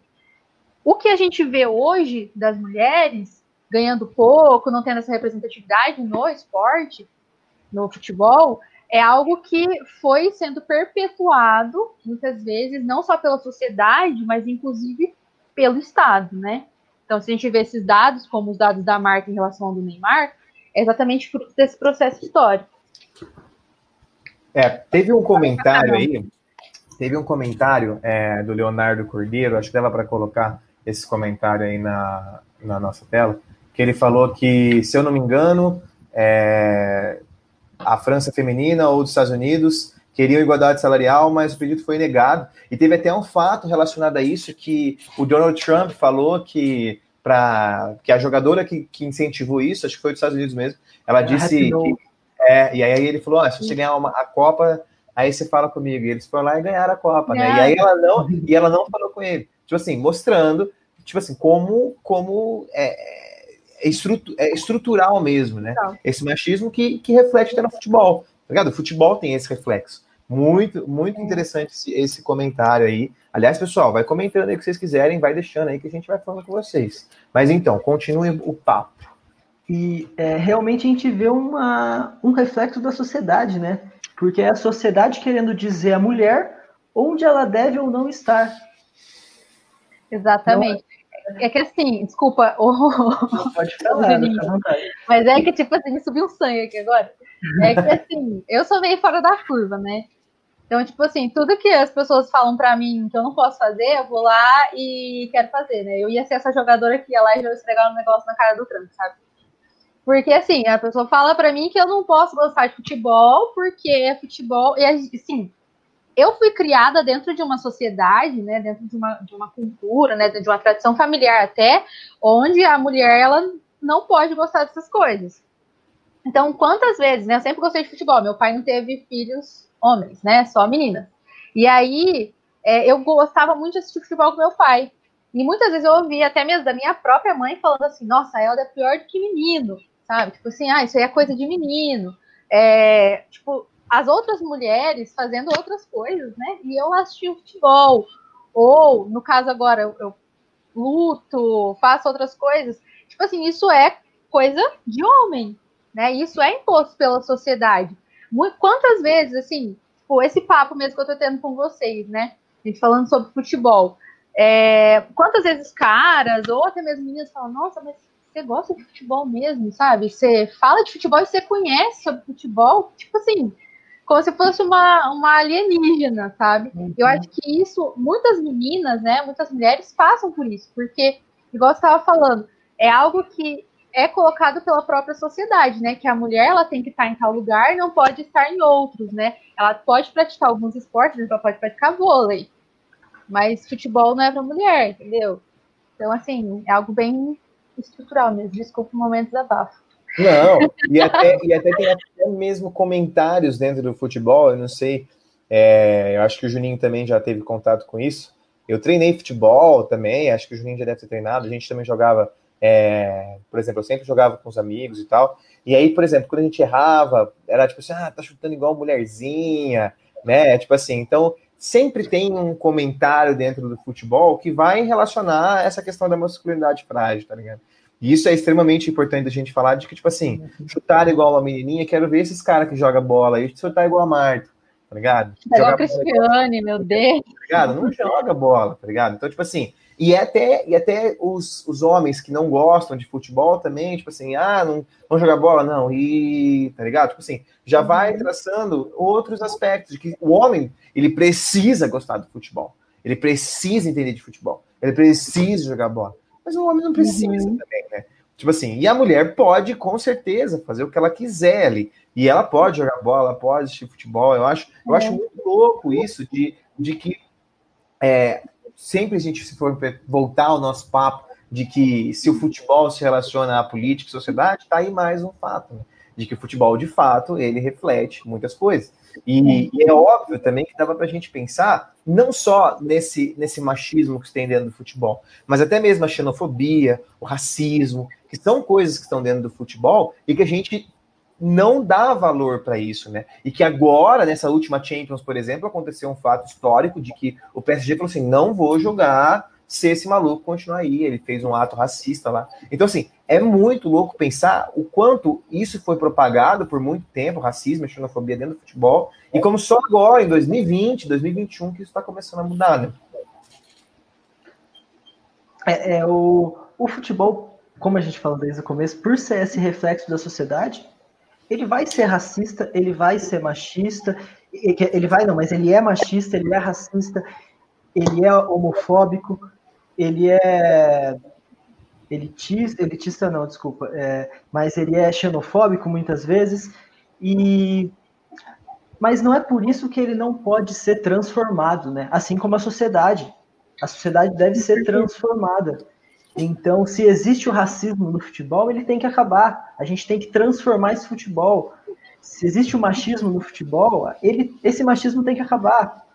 o que a gente vê hoje das mulheres ganhando pouco, não tendo essa representatividade no esporte, no futebol, é algo que foi sendo perpetuado muitas vezes, não só pela sociedade, mas inclusive pelo Estado, né? Então, se a gente vê esses dados, como os dados da marca em relação ao do Neymar, é exatamente fruto desse processo histórico. É, teve um comentário aí, teve um comentário é, do Leonardo Cordeiro, acho que dava para colocar esse comentário aí na, na nossa tela, que ele falou que, se eu não me engano, é, a França feminina ou dos Estados Unidos queriam igualdade salarial, mas o pedido foi negado. E teve até um fato relacionado a isso que o Donald Trump falou que para que a jogadora que, que, incentivou isso, acho que foi dos Estados Unidos mesmo, ela é, disse que, é, e aí ele falou, ah, se você ganhar uma, a Copa, aí você fala comigo. E eles foram lá e ganharam a Copa, né? E aí ela não, e ela não falou com ele. Tipo assim, mostrando, tipo assim, como, como é, é, estrutu, é estrutural mesmo, né? Tá. Esse machismo que, que reflete até no futebol. Tá ligado? O futebol tem esse reflexo. Muito, muito é. interessante esse, esse, comentário aí. Aliás, pessoal, vai comentando aí o que vocês quiserem, vai deixando aí que a gente vai falando com vocês. Mas então, continue o papo. E é, realmente a gente vê uma, um reflexo da sociedade, né? Porque é a sociedade querendo dizer à mulher onde ela deve ou não estar. Exatamente. Não, é que assim, desculpa. Não pode falar, mas é que, tipo assim, subiu um sangue aqui agora. É que assim, eu sou meio fora da curva, né? Então, tipo assim, tudo que as pessoas falam para mim que eu não posso fazer, eu vou lá e quero fazer, né? Eu ia ser essa jogadora que ia lá e já esfregar um negócio na cara do Trump, sabe? Porque, assim, a pessoa fala para mim que eu não posso gostar de futebol porque é futebol. E, assim, eu fui criada dentro de uma sociedade, né? Dentro de uma, de uma cultura, né? De uma tradição familiar até, onde a mulher, ela não pode gostar dessas coisas. Então, quantas vezes, né? Eu sempre gostei de futebol. Meu pai não teve filhos homens, né? Só meninas. E aí, é, eu gostava muito de assistir futebol com meu pai. E muitas vezes eu ouvia até mesmo da minha própria mãe falando assim: nossa, a Elda é pior do que menino, sabe? Tipo assim, ah, isso aí é coisa de menino. É, tipo, as outras mulheres fazendo outras coisas, né? E eu assistia futebol. Ou, no caso agora, eu, eu luto, faço outras coisas. Tipo assim, isso é coisa de homem, né? Isso é imposto pela sociedade. Quantas vezes, assim, tipo, esse papo mesmo que eu tô tendo com vocês, né? A gente falando sobre futebol. É, quantas vezes caras, ou até mesmo meninas falam, nossa, mas você gosta de futebol mesmo, sabe? Você fala de futebol e você conhece sobre futebol, tipo assim, como se fosse uma, uma alienígena, sabe? Uhum. Eu acho que isso, muitas meninas, né, muitas mulheres passam por isso, porque, igual você estava falando, é algo que é colocado pela própria sociedade, né? Que a mulher ela tem que estar em tal lugar, não pode estar em outros, né? Ela pode praticar alguns esportes, ela pode praticar vôlei, mas futebol não é para mulher, entendeu? Então, assim, é algo bem estrutural mesmo. Desculpa o momento desabafo. Não, e até, e até tem até mesmo comentários dentro do futebol, eu não sei, é, eu acho que o Juninho também já teve contato com isso. Eu treinei futebol também, acho que o Juninho já deve ter treinado, a gente também jogava, é, por exemplo, eu sempre jogava com os amigos e tal. E aí, por exemplo, quando a gente errava, era tipo assim, ah, tá chutando igual mulherzinha, né? Tipo assim, então sempre tem um comentário dentro do futebol que vai relacionar essa questão da masculinidade frágil, tá ligado? E isso é extremamente importante a gente falar de que, tipo assim, chutar igual uma menininha, quero ver esses caras que jogam bola aí, chutar igual a Marta, tá ligado? É igual a Cristiane, meu Deus. Tá ligado? Não joga bola, tá ligado? Então, tipo assim, e até, e até os, os homens que não gostam de futebol também, tipo assim, ah, não, não jogar bola, não, e tá ligado? Tipo assim, já vai uhum. traçando outros aspectos de que o homem, ele precisa gostar do futebol, ele precisa entender de futebol, ele precisa jogar bola. Mas o homem não precisa uhum. também, né? Tipo assim, e a mulher pode, com certeza, fazer o que ela quiser ali. E ela pode jogar bola, pode assistir futebol. Eu acho, eu acho é. muito louco isso de, de que é, sempre a gente, se for voltar ao nosso papo, de que se o futebol se relaciona à política e sociedade, tá aí mais um fato, né? de que o futebol, de fato, ele reflete muitas coisas. E, e é óbvio também que dava para a gente pensar não só nesse, nesse machismo que tem dentro do futebol, mas até mesmo a xenofobia, o racismo, que são coisas que estão dentro do futebol e que a gente não dá valor para isso, né? E que agora, nessa última Champions, por exemplo, aconteceu um fato histórico de que o PSG falou assim: não vou jogar se esse maluco continuar aí. Ele fez um ato racista lá. Então, assim, é muito louco pensar o quanto isso foi propagado por muito tempo, racismo, xenofobia dentro do futebol, e como só agora, em 2020, 2021, que isso está começando a mudar, né? É, é, o, o futebol, como a gente falou desde o começo, por ser esse reflexo da sociedade, ele vai ser racista, ele vai ser machista, ele vai não, mas ele é machista, ele é racista, ele é homofóbico, ele é elitista, elitista não, desculpa, é, mas ele é xenofóbico muitas vezes, e mas não é por isso que ele não pode ser transformado, né? Assim como a sociedade. A sociedade deve ser transformada. Então, se existe o racismo no futebol, ele tem que acabar. A gente tem que transformar esse futebol. Se existe o machismo no futebol, ele, esse machismo tem que acabar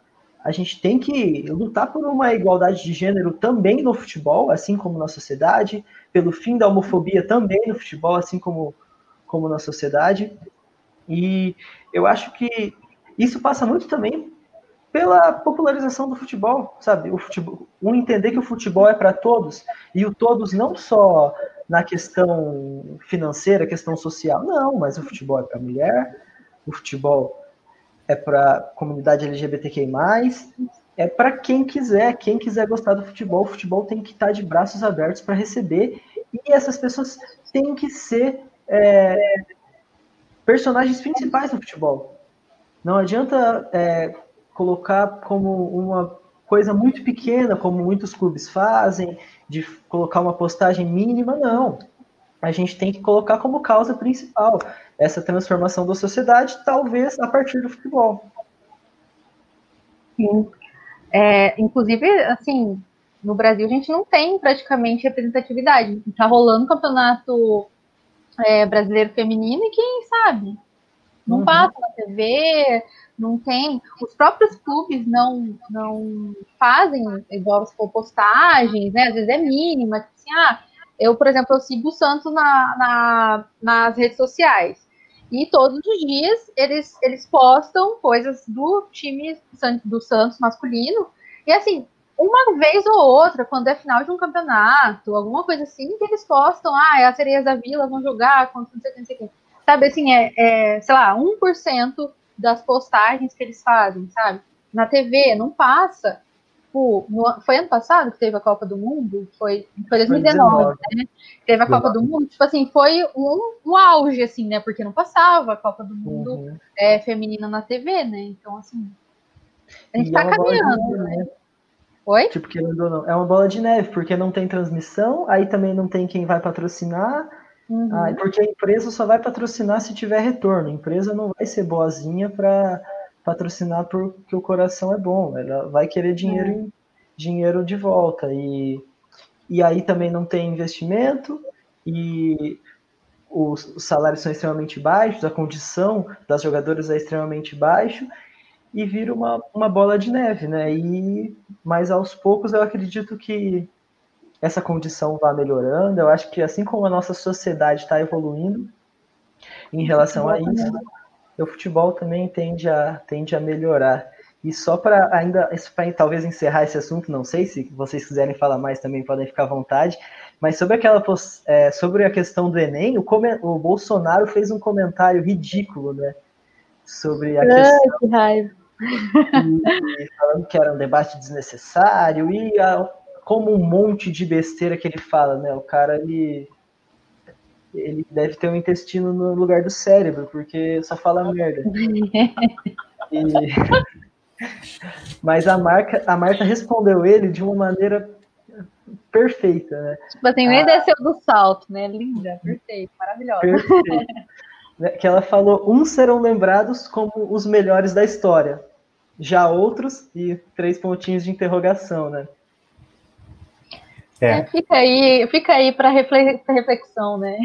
a gente tem que lutar por uma igualdade de gênero também no futebol, assim como na sociedade, pelo fim da homofobia também no futebol, assim como, como na sociedade. E eu acho que isso passa muito também pela popularização do futebol, sabe? O futebol, um entender que o futebol é para todos e o todos não só na questão financeira, questão social, não, mas o futebol é para mulher, o futebol é para comunidade LGBTQI+, é para quem quiser, quem quiser gostar do futebol, o futebol tem que estar tá de braços abertos para receber, e essas pessoas têm que ser é, personagens principais do futebol. Não adianta é, colocar como uma coisa muito pequena, como muitos clubes fazem, de colocar uma postagem mínima, não. A gente tem que colocar como causa principal essa transformação da sociedade, talvez a partir do futebol. Sim. É, inclusive, assim, no Brasil a gente não tem praticamente representatividade. Está rolando o campeonato é, brasileiro feminino e quem sabe? Não uhum. passa na TV, não tem. Os próprios clubes não, não fazem igual for postagens, né? Às vezes é mínima, tipo assim, ah, eu, por exemplo, eu sigo o Santos na, na, nas redes sociais. E todos os dias eles, eles postam coisas do time do Santos masculino. E assim, uma vez ou outra, quando é final de um campeonato, alguma coisa assim, que eles postam, ah, as sereias da vila vão jogar contra não sei o que, não sei o que. Sabe, assim, é, é, sei lá, 1% das postagens que eles fazem, sabe? Na TV, não passa. Tipo, no, foi ano passado que teve a Copa do Mundo? Foi, foi 2019, né? Teve a Copa do Mundo, tipo assim, foi um, um auge, assim, né? Porque não passava a Copa do Mundo uhum. é, feminina na TV, né? Então, assim, a gente e tá é caminhando, né? né? Oi? Tipo, querendo ou não, é uma bola de neve, porque não tem transmissão, aí também não tem quem vai patrocinar, uhum. aí, porque a empresa só vai patrocinar se tiver retorno. A empresa não vai ser boazinha para patrocinar porque o coração é bom, ela vai querer dinheiro, uhum. dinheiro de volta. E, e aí também não tem investimento, e os, os salários são extremamente baixos, a condição das jogadoras é extremamente baixa, e vira uma, uma bola de neve, né? E mas aos poucos eu acredito que essa condição vai melhorando. Eu acho que assim como a nossa sociedade está evoluindo em relação a isso, o futebol também tende a, tende a melhorar. E só para ainda, para talvez encerrar esse assunto, não sei se vocês quiserem falar mais também podem ficar à vontade, mas sobre aquela é, sobre a questão do Enem, o, o Bolsonaro fez um comentário ridículo, né? Sobre a Ai, questão. Que raiva e, falando que era um debate desnecessário e a, como um monte de besteira que ele fala, né? O cara ele ele deve ter um intestino no lugar do cérebro, porque só fala merda. E... Mas a marca, a Marta respondeu ele de uma maneira perfeita, né? Tipo assim, nem ah, desceu do salto, né? Linda, perfeito, maravilhosa. Perfeito. Né, que ela falou: uns serão lembrados como os melhores da história, já outros, e três pontinhos de interrogação, né? É. é fica aí, fica aí para reflexão, né?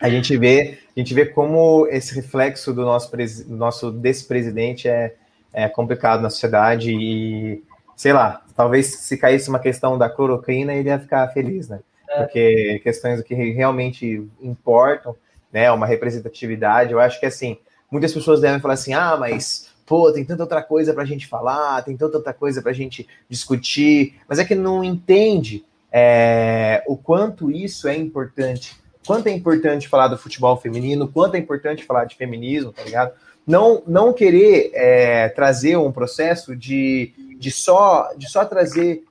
a gente vê, a gente vê como esse reflexo do nosso, do nosso desse presidente é, é complicado na sociedade e sei lá, talvez se caísse uma questão da cloroquina ele ia ficar feliz, né? É. Porque questões que realmente importam né, uma representatividade. Eu acho que assim, muitas pessoas devem falar assim: ah, mas pô, tem tanta outra coisa para a gente falar, tem tanta outra coisa para a gente discutir, mas é que não entende é, o quanto isso é importante, quanto é importante falar do futebol feminino, quanto é importante falar de feminismo, tá ligado? Não, não querer é, trazer um processo de, de, só, de só trazer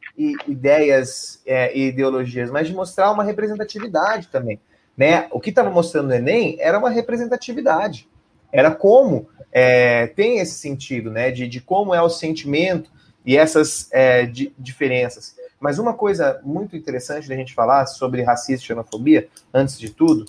ideias é, e ideologias, mas de mostrar uma representatividade também. Né? O que estava mostrando no Enem era uma representatividade. Era como é, tem esse sentido, né? De, de, como é o sentimento e essas é, di, diferenças. Mas uma coisa muito interessante da gente falar sobre racismo e xenofobia, antes de tudo,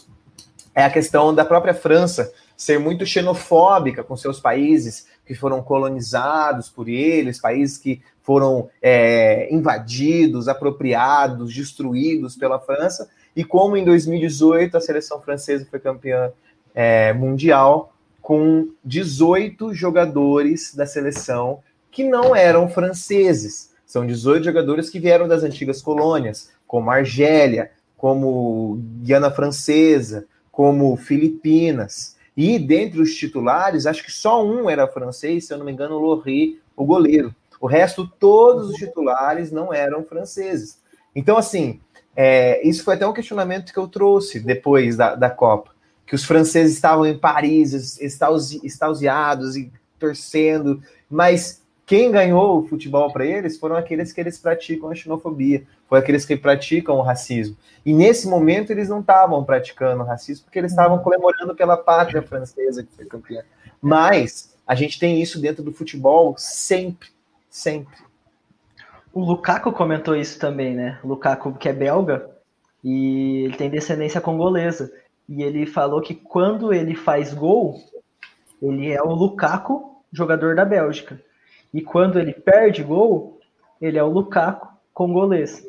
é a questão da própria França ser muito xenofóbica com seus países que foram colonizados por eles, países que foram é, invadidos, apropriados, destruídos pela França, e como em 2018 a seleção francesa foi campeã é, mundial com 18 jogadores da seleção que não eram franceses. São 18 jogadores que vieram das antigas colônias, como Argélia, como Guiana Francesa, como Filipinas. E dentre os titulares, acho que só um era francês, se eu não me engano, o Lorri, o goleiro. O resto, todos os titulares não eram franceses. Então, assim, é, isso foi até um questionamento que eu trouxe depois da, da Copa, que os franceses estavam em Paris, extausiados e torcendo, mas quem ganhou o futebol para eles foram aqueles que eles praticam a xenofobia, foram aqueles que praticam o racismo. E nesse momento eles não estavam praticando o racismo porque eles estavam comemorando pela pátria francesa que foi campeã. Mas a gente tem isso dentro do futebol sempre, sempre. O Lukaku comentou isso também, né? O Lukaku, que é belga, e ele tem descendência congolesa. E ele falou que quando ele faz gol, ele é o Lukaku, jogador da Bélgica. E quando ele perde gol, ele é o Lukaku, congolês.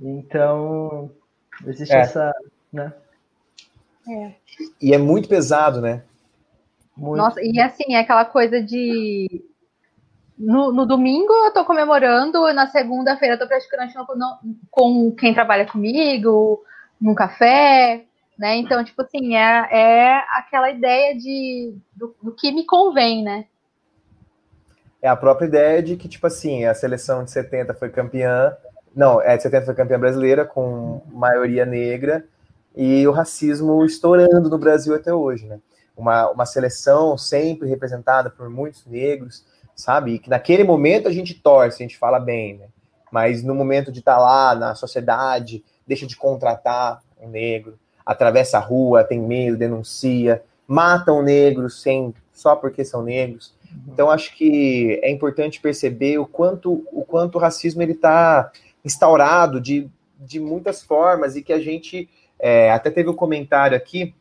Então, existe é. essa. Né? É. E é muito pesado, né? Muito. Nossa, e assim, é aquela coisa de no, no, domingo eu tô comemorando, na segunda-feira eu tô praticando com quem trabalha comigo, num café, né? Então, tipo assim, é, é aquela ideia de do, do, que me convém, né? é a própria ideia de que, tipo assim, a seleção de 70 foi campeã, não, é de 70 foi campeã brasileira, com maioria negra, e o racismo estourando no Brasil até hoje, né? Uma, uma seleção sempre representada por muitos negros, sabe? E que naquele momento a gente torce, a gente fala bem, né? Mas no momento de estar tá lá na sociedade, deixa de contratar um negro, atravessa a rua, tem medo, denuncia, matam negros sem só porque são negros. Uhum. Então acho que é importante perceber o quanto o quanto o racismo ele está instaurado de, de muitas formas e que a gente é, até teve um comentário aqui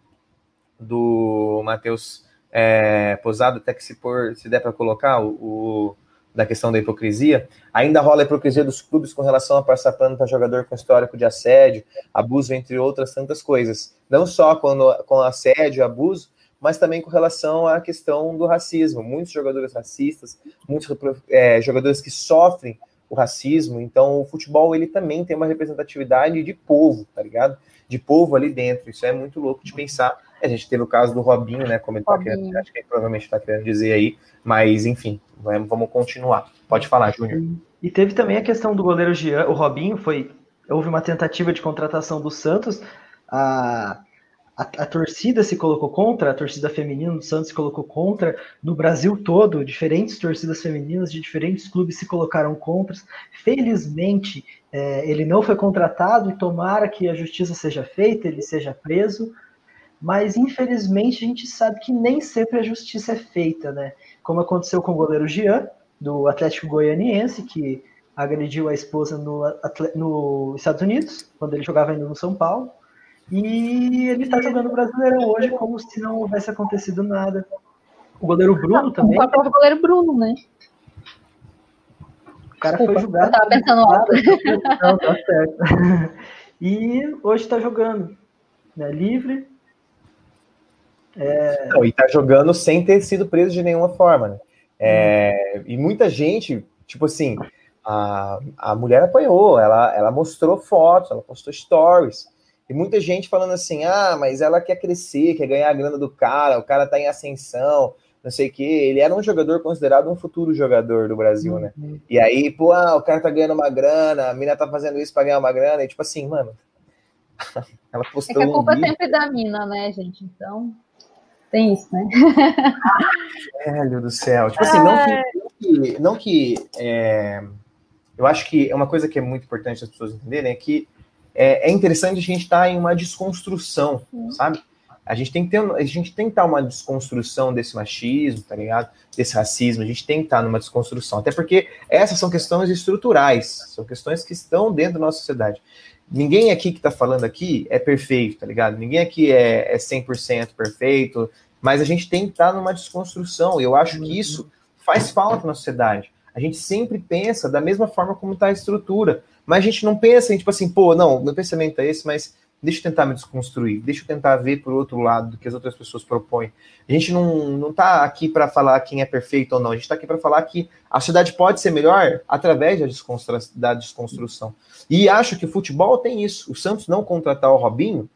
do Matheus é, Posado, até que se, por, se der para colocar o, o, da questão da hipocrisia, ainda rola a hipocrisia dos clubes com relação a passar pano para jogador com histórico de assédio, abuso, entre outras tantas coisas. Não só com, com assédio, abuso, mas também com relação à questão do racismo. Muitos jogadores racistas, muitos é, jogadores que sofrem o racismo. Então, o futebol ele também tem uma representatividade de povo, tá ligado? De povo ali dentro. Isso é muito louco de pensar. A gente teve o caso do Robinho, né? Como ele tá querendo, acho que ele provavelmente está querendo dizer aí, mas enfim, vamos continuar. Pode falar, Júnior. E teve também a questão do goleiro Jean, o Robinho, foi. Houve uma tentativa de contratação do Santos. A, a, a, torcida se colocou contra, a torcida feminina do Santos se colocou contra, no Brasil todo, diferentes torcidas femininas de diferentes clubes se colocaram contra. Felizmente, é, ele não foi contratado e tomara que a justiça seja feita, ele seja preso, mas infelizmente a gente sabe que nem sempre a justiça é feita, né? Como aconteceu com o goleiro Jean, do Atlético Goianiense, que agrediu a esposa no, no Estados Unidos, quando ele jogava ainda no São Paulo. E ele está jogando Brasileirão hoje como se não houvesse acontecido nada. O goleiro Bruno também. O próprio goleiro Bruno, né? O cara Desculpa, foi julgado. Eu tava pensando alto. Não, tá certo. E hoje está jogando. Né, livre. É... Não, e tá jogando sem ter sido preso de nenhuma forma, né? É, e muita gente, tipo assim, a, a mulher apanhou, ela, ela mostrou fotos, ela postou stories. E muita gente falando assim: ah, mas ela quer crescer, quer ganhar a grana do cara, o cara tá em ascensão, não sei o quê. Ele era um jogador considerado um futuro jogador do Brasil, né? Uhum. E aí, pô, ah, o cara tá ganhando uma grana, a mina tá fazendo isso pra ganhar uma grana, e tipo assim, mano. ela postou. É que a culpa um é sempre da mina, né, gente? Então. Tem isso, né? Velho do céu. Tipo assim, não que. Não que é, eu acho que é uma coisa que é muito importante as pessoas entenderem é que é, é interessante a gente estar tá em uma desconstrução, Sim. sabe? A gente tem que ter, a gente tem que estar tá uma desconstrução desse machismo, tá ligado? Desse racismo, a gente tem que estar tá numa desconstrução. Até porque essas são questões estruturais, são questões que estão dentro da nossa sociedade. Ninguém aqui que está falando aqui é perfeito, tá ligado? Ninguém aqui é, é 100% perfeito, mas a gente tem que estar numa desconstrução. E eu acho que isso faz falta na sociedade. A gente sempre pensa da mesma forma como está a estrutura. Mas a gente não pensa em, tipo assim, pô, não, meu pensamento é esse, mas deixa eu tentar me desconstruir, deixa eu tentar ver por outro lado do que as outras pessoas propõem. A gente não, não tá aqui para falar quem é perfeito ou não, a gente está aqui para falar que a sociedade pode ser melhor através da, desconstru da desconstrução. E acho que o futebol tem isso. O Santos não contratar o Robinho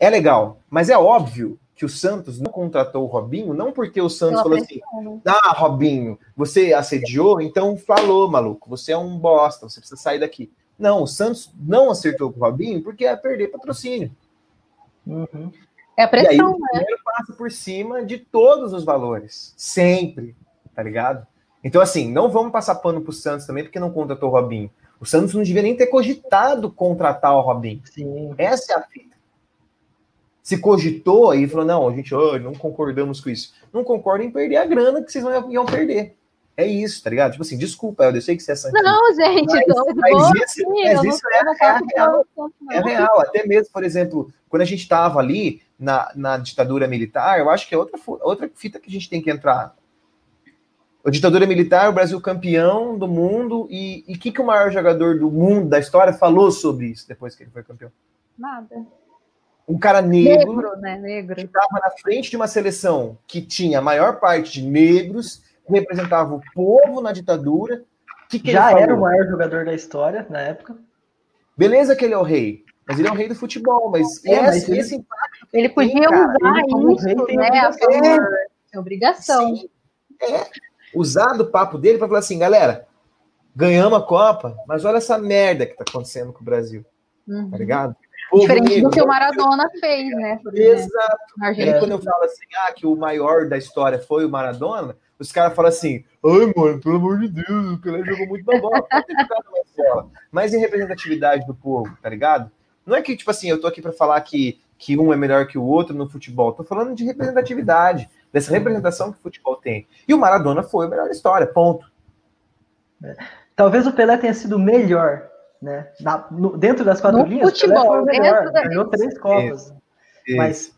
é legal, mas é óbvio que o Santos não contratou o Robinho, não porque o Santos falou assim: né? ah, Robinho, você assediou, então falou, maluco, você é um bosta, você precisa sair daqui. Não, o Santos não acertou com o Robinho porque ia perder patrocínio. Uhum. É a pressão, e aí, o né? passa por cima de todos os valores, sempre, tá ligado? Então, assim, não vamos passar pano pro Santos também porque não contratou o Robinho. O Santos não devia nem ter cogitado contratar o Robinho. Sim. Essa é a fita se cogitou e falou: não, a gente oh, não concordamos com isso. Não concordam em perder a grana que vocês vão, iam perder. É isso, tá ligado? Tipo assim, desculpa, eu sei que você é. Não, gente, mas, mas, mas isso, mas isso é, é, real. É real. Até mesmo, por exemplo, quando a gente estava ali na, na ditadura militar, eu acho que é outra, outra fita que a gente tem que entrar. A ditadura militar, o Brasil campeão do mundo, e o que, que o maior jogador do mundo, da história, falou sobre isso depois que ele foi campeão? Nada um cara negro, negro, né? negro. que estava na frente de uma seleção que tinha a maior parte de negros, representava o povo na ditadura. Que que Já era o maior jogador da história na época. Beleza que ele é o rei, mas ele é o rei do futebol, mas, é, mas esse, esse impacto. Ele podia tem, usar ele, isso, né? A favor, é. obrigação. Sim, é. usar do papo dele para falar assim, galera, ganhamos a Copa, mas olha essa merda que tá acontecendo com o Brasil. Tá uhum. Tá ligado? Diferente do que o Maradona fez, né? Exato. E aí, quando eu falo assim, ah, que o maior da história foi o Maradona, os caras falam assim, ai, mano, pelo amor de Deus, o Pelé jogou muito na bola, Mas em representatividade do povo, tá ligado? Não é que, tipo assim, eu tô aqui para falar que, que um é melhor que o outro no futebol. Tô falando de representatividade, dessa representação que o futebol tem. E o Maradona foi o melhor da história, ponto. É. Talvez o Pelé tenha sido melhor, né? Na, no, dentro das quatro no linhas, futebol, foi o melhor, ganhou três Copas. Isso. Mas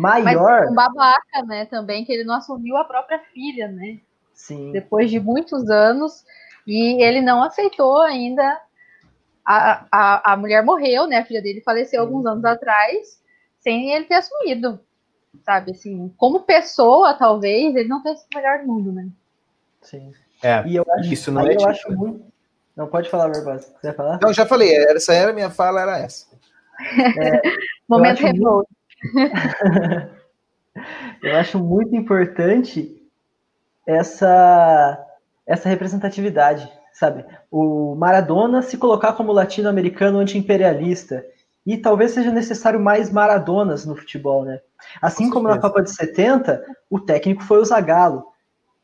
maior. Mas um babaca, né? Também que ele não assumiu a própria filha, né? Sim. Depois de muitos anos e ele não aceitou ainda. A, a, a mulher morreu, né? A filha dele faleceu Sim. alguns anos atrás, sem ele ter assumido. Sabe, assim, como pessoa, talvez, ele não tenha sido o melhor do mundo, né? Sim. É, e eu acho, isso não é eu tipo... acho muito. Não pode falar, Barbosa. Você falar? Não, já falei. Essa era a minha fala, era essa. É, Momento revolto. eu acho muito importante essa, essa representatividade, sabe? O Maradona se colocar como latino-americano anti-imperialista. E talvez seja necessário mais Maradonas no futebol, né? Assim Com como certeza. na Copa de 70, o técnico foi o Zagallo,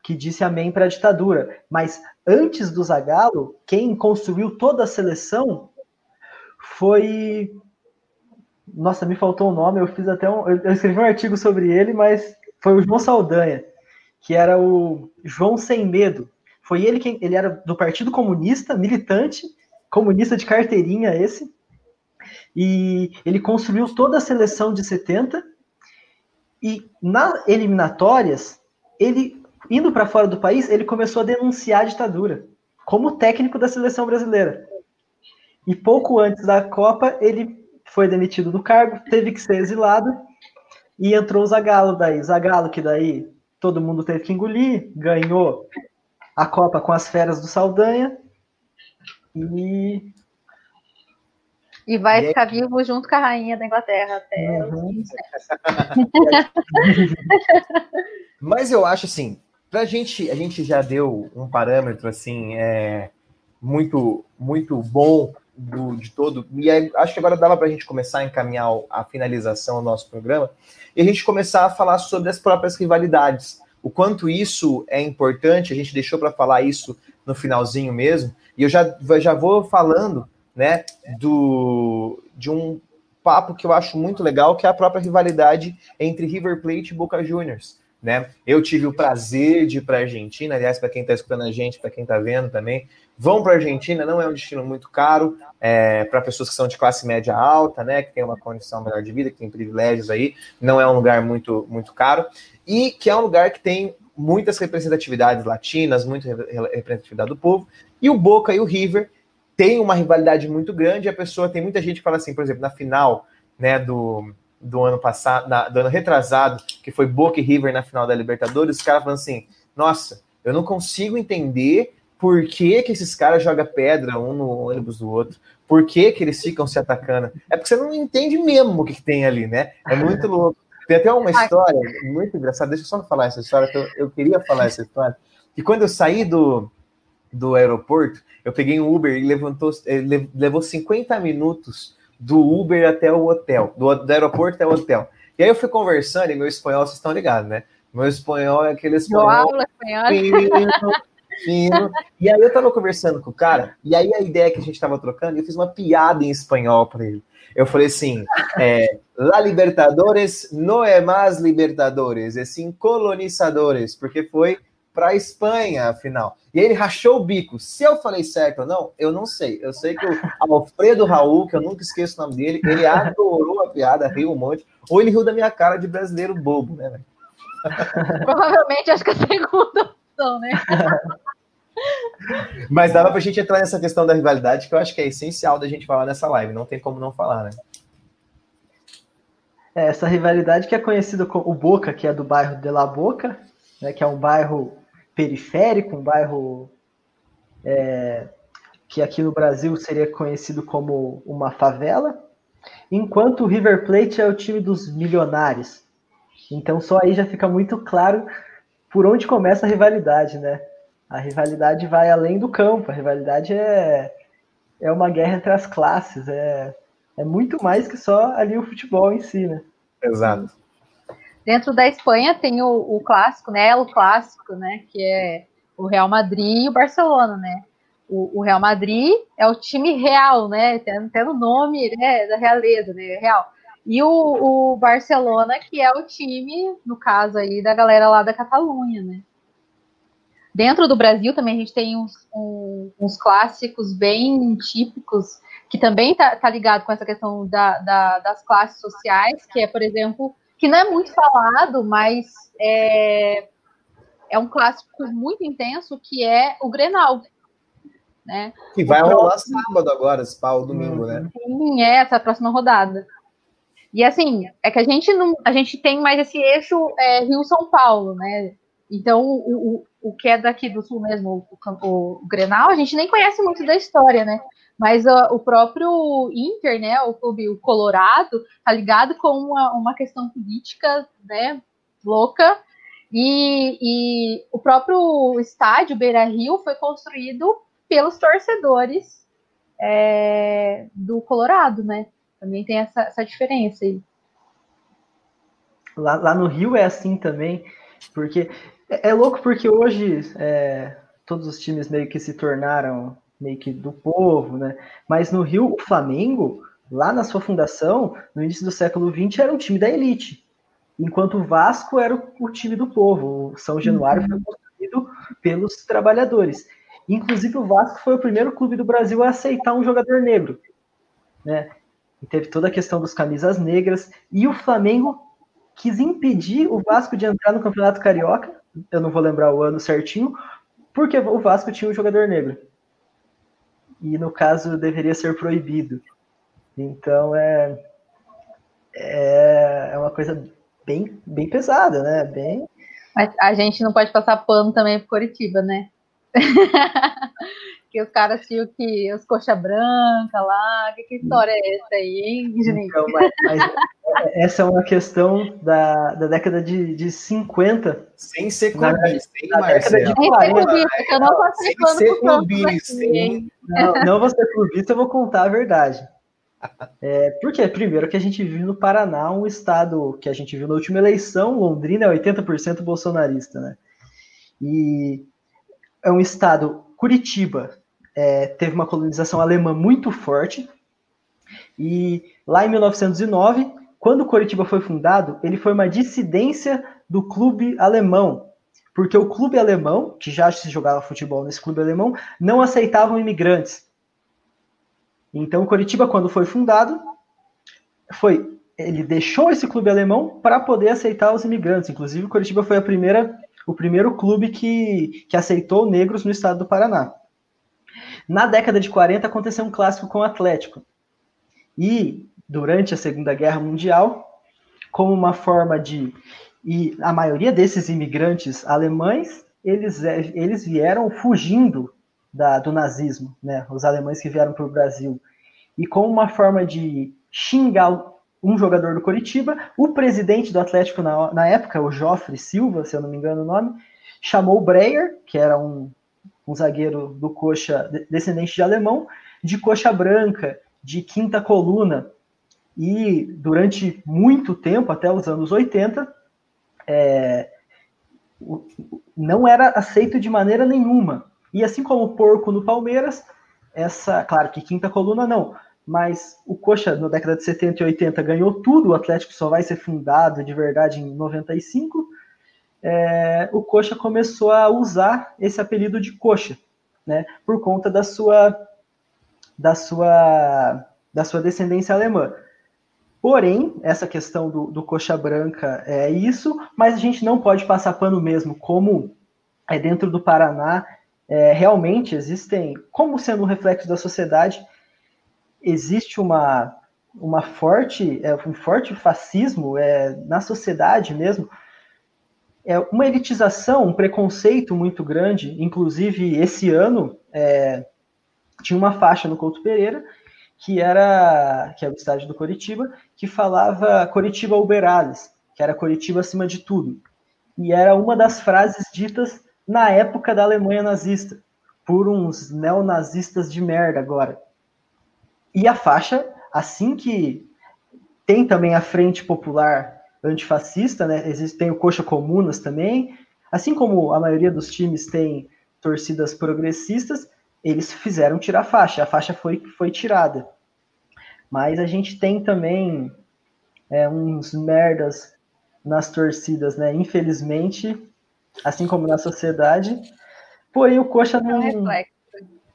que disse amém para a ditadura. Mas antes do Zagallo, quem construiu toda a seleção foi nossa, me faltou o um nome, eu fiz até um. Eu escrevi um artigo sobre ele, mas foi o João Saldanha, que era o João Sem Medo. Foi ele quem. Ele era do Partido Comunista, militante, comunista de carteirinha esse. E ele construiu toda a seleção de 70. E nas eliminatórias, ele, indo para fora do país, ele começou a denunciar a ditadura, como técnico da seleção brasileira. E pouco antes da Copa, ele foi demitido do cargo, teve que ser exilado e entrou o Zagallo daí. Zagallo que daí todo mundo teve que engolir, ganhou a Copa com as feras do Saldanha e e vai e ficar vivo junto com a rainha da Inglaterra até uhum. Mas eu acho assim, pra gente, a gente já deu um parâmetro assim, é, muito muito bom do, de todo. E aí, acho que agora dava para a gente começar a encaminhar a finalização do nosso programa e a gente começar a falar sobre as próprias rivalidades. O quanto isso é importante, a gente deixou para falar isso no finalzinho mesmo, e eu já, já vou falando né, do, de um papo que eu acho muito legal, que é a própria rivalidade entre River Plate e Boca Juniors. Né? Eu tive o prazer de ir para a Argentina, aliás, para quem está escutando a gente, para quem está vendo também, vão para a Argentina, não é um destino muito caro, é, para pessoas que são de classe média alta, né, que tem uma condição melhor de vida, que tem privilégios aí, não é um lugar muito, muito caro, e que é um lugar que tem muitas representatividades latinas, muita representatividade do povo, e o Boca e o River têm uma rivalidade muito grande, a pessoa, tem muita gente que fala assim, por exemplo, na final, né, do, do ano passado, na, do ano retrasado, que foi Boca e River na final da Libertadores, os caras falam assim, nossa, eu não consigo entender por que, que esses caras jogam pedra um no ônibus do outro, por que, que eles ficam se atacando. É porque você não entende mesmo o que, que tem ali, né? É muito louco. Tem até uma história muito engraçada, deixa eu só falar essa história, que eu, eu queria falar essa história. Que quando eu saí do, do aeroporto, eu peguei um Uber e levantou, eh, levou 50 minutos do Uber até o hotel, do, do aeroporto até o hotel. E aí eu fui conversando, e meu espanhol, vocês estão ligados, né? Meu espanhol é aquele espanhol. Aula espanhol. Fino. E aí eu tava conversando com o cara, e aí a ideia que a gente tava trocando, eu fiz uma piada em espanhol para ele. Eu falei assim: é, La Libertadores não é mais Libertadores, é sim colonizadores, porque foi para a Espanha, afinal. E ele rachou o bico. Se eu falei certo ou não, eu não sei. Eu sei que o Alfredo Raul, que eu nunca esqueço o nome dele, ele adorou a piada, riu um monte, ou ele riu da minha cara de brasileiro bobo, né, velho? Provavelmente acho que a segunda opção, né? Mas dava pra gente entrar nessa questão da rivalidade, que eu acho que é essencial da gente falar nessa live, não tem como não falar, né? É, essa rivalidade que é conhecida como o Boca, que é do bairro de La Boca, né, que é um bairro periférico, um bairro é, que aqui no Brasil seria conhecido como uma favela, enquanto o River Plate é o time dos milionários. Então só aí já fica muito claro por onde começa a rivalidade, né? A rivalidade vai além do campo, a rivalidade é, é uma guerra entre as classes, é, é muito mais que só ali o futebol em si, né? Exato. Dentro da Espanha tem o, o clássico, né? O clássico, né? Que é o Real Madrid e o Barcelona, né? O, o Real Madrid é o time real, né? Até o nome né, da realeza, né? Real. E o, o, Barcelona, que é o time, no caso aí, da galera lá da Catalunha, né? Dentro do Brasil também a gente tem uns, um, uns clássicos bem típicos, que também tá, tá ligado com essa questão da, da, das classes sociais, que é, por exemplo, que não é muito falado, mas é, é um clássico muito intenso, que é o Grenal. Né? Que vai rolar sábado agora, esse pau domingo, né? Sim, é essa próxima rodada. E assim, é que a gente não, a gente tem mais esse eixo é, Rio-São Paulo, né? Então, o, o, o que é daqui do sul mesmo, o, o, o Grenal, a gente nem conhece muito da história, né? Mas o próprio Inter, né, o clube o Colorado, tá ligado com uma, uma questão política, né, louca, e, e o próprio estádio Beira Rio foi construído pelos torcedores é, do Colorado, né? Também tem essa, essa diferença aí. Lá, lá, no Rio é assim também, porque é, é louco porque hoje é, todos os times meio que se tornaram meio que do povo, né? Mas no Rio, o Flamengo, lá na sua fundação, no início do século XX, era um time da elite enquanto o Vasco era o, time do povo. O São Januário uhum. foi construído pelos trabalhadores. Inclusive, o Vasco foi o primeiro clube do Brasil a aceitar um jogador negro. Né? E teve toda a questão dos camisas negras. E o Flamengo quis impedir o Vasco de entrar no Campeonato Carioca. Eu não vou lembrar o ano certinho, porque o Vasco tinha um jogador negro. E no caso deveria ser proibido. Então é, é, é uma coisa bem, bem pesada, né? Bem... Mas a gente não pode passar pano também pro Curitiba, né? que os caras tinham que os coxa branca lá, que, que história é essa aí, hein? Então, mas, mas essa é uma questão da, da década de, de 50. Sem ser clubista, hein, Marcelo? Sem ser clubista, eu não passei pano pro clubista, Não, não vou ser clubista, eu vou contar a verdade. É, porque, primeiro, que a gente vive no Paraná, um estado que a gente viu na última eleição, Londrina é 80% bolsonarista, né? E é um estado, Curitiba, é, teve uma colonização alemã muito forte, e lá em 1909, quando Curitiba foi fundado, ele foi uma dissidência do clube alemão, porque o clube alemão, que já se jogava futebol nesse clube alemão, não aceitavam imigrantes. Então, Coritiba, quando foi fundado, foi ele deixou esse clube alemão para poder aceitar os imigrantes. Inclusive, Coritiba foi a primeira, o primeiro clube que, que aceitou negros no estado do Paraná. Na década de 40 aconteceu um clássico com o Atlético. E durante a Segunda Guerra Mundial, como uma forma de e a maioria desses imigrantes alemães, eles, eles vieram fugindo da, do nazismo, né? Os alemães que vieram para o Brasil. E como uma forma de xingar um jogador do Coritiba, o presidente do Atlético na, na época, o Joffre Silva, se eu não me engano o nome, chamou o Breyer, que era um, um zagueiro do coxa, descendente de alemão, de coxa branca, de quinta coluna. E durante muito tempo, até os anos 80, é, não era aceito de maneira nenhuma e assim como o porco no Palmeiras, essa, claro que quinta coluna não, mas o Coxa na década de 70 e 80 ganhou tudo, o Atlético só vai ser fundado de verdade em 95. É, o Coxa começou a usar esse apelido de Coxa, né, por conta da sua da sua da sua descendência alemã. Porém, essa questão do, do coxa branca é isso, mas a gente não pode passar pano mesmo, como é dentro do Paraná é, realmente existem, como sendo um reflexo da sociedade, existe uma, uma forte, é, um forte fascismo é, na sociedade mesmo, é uma elitização, um preconceito muito grande. Inclusive, esse ano é, tinha uma faixa no Couto Pereira que era que é o estádio do Coritiba, que falava Coritiba Uberales, que era Coritiba acima de tudo. e era uma das frases ditas na época da Alemanha nazista, por uns neonazistas de merda agora. E a faixa, assim que tem também a Frente Popular Antifascista, né? Existem o Coxa Comunas também, assim como a maioria dos times tem torcidas progressistas, eles fizeram tirar a faixa, a faixa foi, foi tirada. Mas a gente tem também é, uns merdas nas torcidas, né? Infelizmente, assim como na sociedade. Porém, o Coxa não. É um reflexo.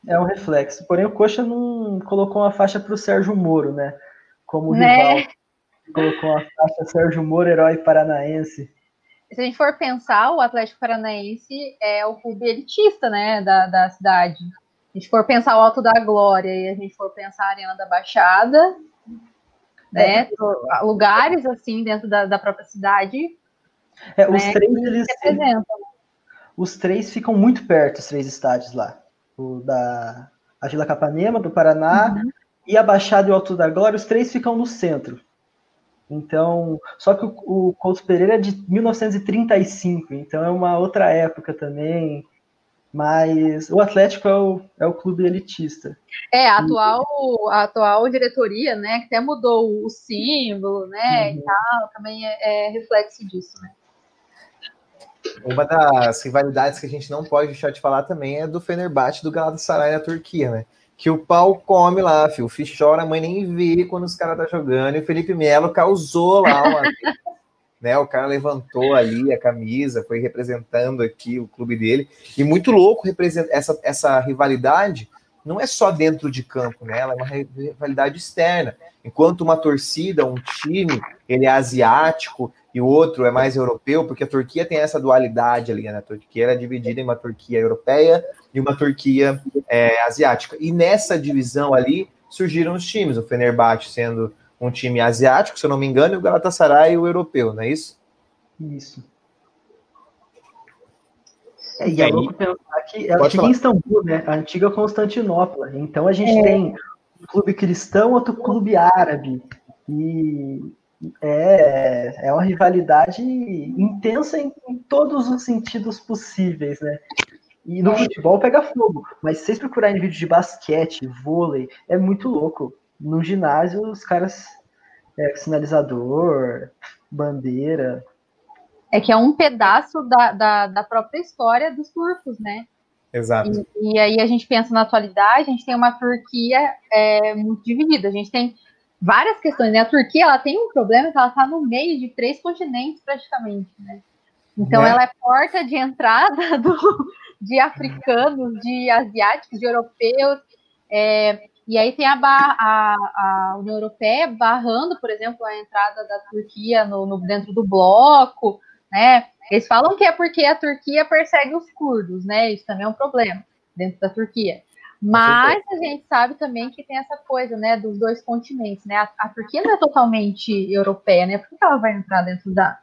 É um reflexo. Porém, o Coxa não colocou uma faixa para o Sérgio Moro, né? Como né? rival. Colocou uma faixa Sérgio Moro, herói paranaense. Se a gente for pensar, o Atlético Paranaense é o clube elitista, né, da, da cidade. Se a gente for pensar o Alto da Glória e a gente for pensar a Arena da Baixada, né? Lugares assim dentro da, da própria cidade. É, os né, três eles. Os três ficam muito perto, os três estádios lá. O da a Vila Capanema, do Paraná, uhum. e a Baixada e o Alto da Glória, os três ficam no centro. Então, só que o, o Couto Pereira é de 1935, então é uma outra época também. Mas o Atlético é o, é o clube elitista. É, a atual, a atual diretoria, né, que até mudou o símbolo, né, uhum. e tal, também é, é, reflexo disso, né. Uma das rivalidades que a gente não pode deixar de falar também é do Fenerbahçe do Galatasaray na Turquia, né? Que o pau come lá, filho. O filho chora, a mãe nem vê quando os caras tá jogando. E o Felipe Melo causou lá uma né? O cara levantou ali a camisa, foi representando aqui o clube dele. E muito louco essa, essa rivalidade não é só dentro de campo, né? Ela é uma rivalidade externa. Enquanto uma torcida, um time, ele é asiático e o outro é mais europeu, porque a Turquia tem essa dualidade ali, né? A Turquia é dividida em uma Turquia europeia e uma Turquia é, asiática. E nessa divisão ali surgiram os times, o Fenerbahçe sendo um time asiático, se eu não me engano, e o Galatasaray o europeu, não é isso? Isso. É, e, é louco pensar que ela fica em Istambul, né? A antiga Constantinopla. Então a gente é. tem um clube cristão, outro clube árabe. E é, é uma rivalidade intensa em, em todos os sentidos possíveis, né? E no futebol pega fogo. Mas se vocês procurarem vídeos de basquete, vôlei, é muito louco no ginásio os caras é, sinalizador, bandeira. É que é um pedaço da, da, da própria história dos turcos, né? Exato. E, e, aí a gente pensa na atualidade, a gente tem uma Turquia é, muito dividida. A gente tem várias questões. Né? A Turquia ela tem um problema que ela está no meio de três continentes praticamente, né? Então né? ela é porta de entrada do, de africanos, de asiáticos, de europeus. É, e aí tem a, a, a, União Europeia barrando, por exemplo, a entrada da Turquia no, no, dentro do bloco, né? Eles falam que é porque a Turquia persegue os curdos, né? Isso também é um problema dentro da Turquia. Mas a gente sabe também que tem essa coisa, né, dos dois continentes, né? A, a Turquia não é totalmente europeia, né? Por que ela vai entrar dentro da,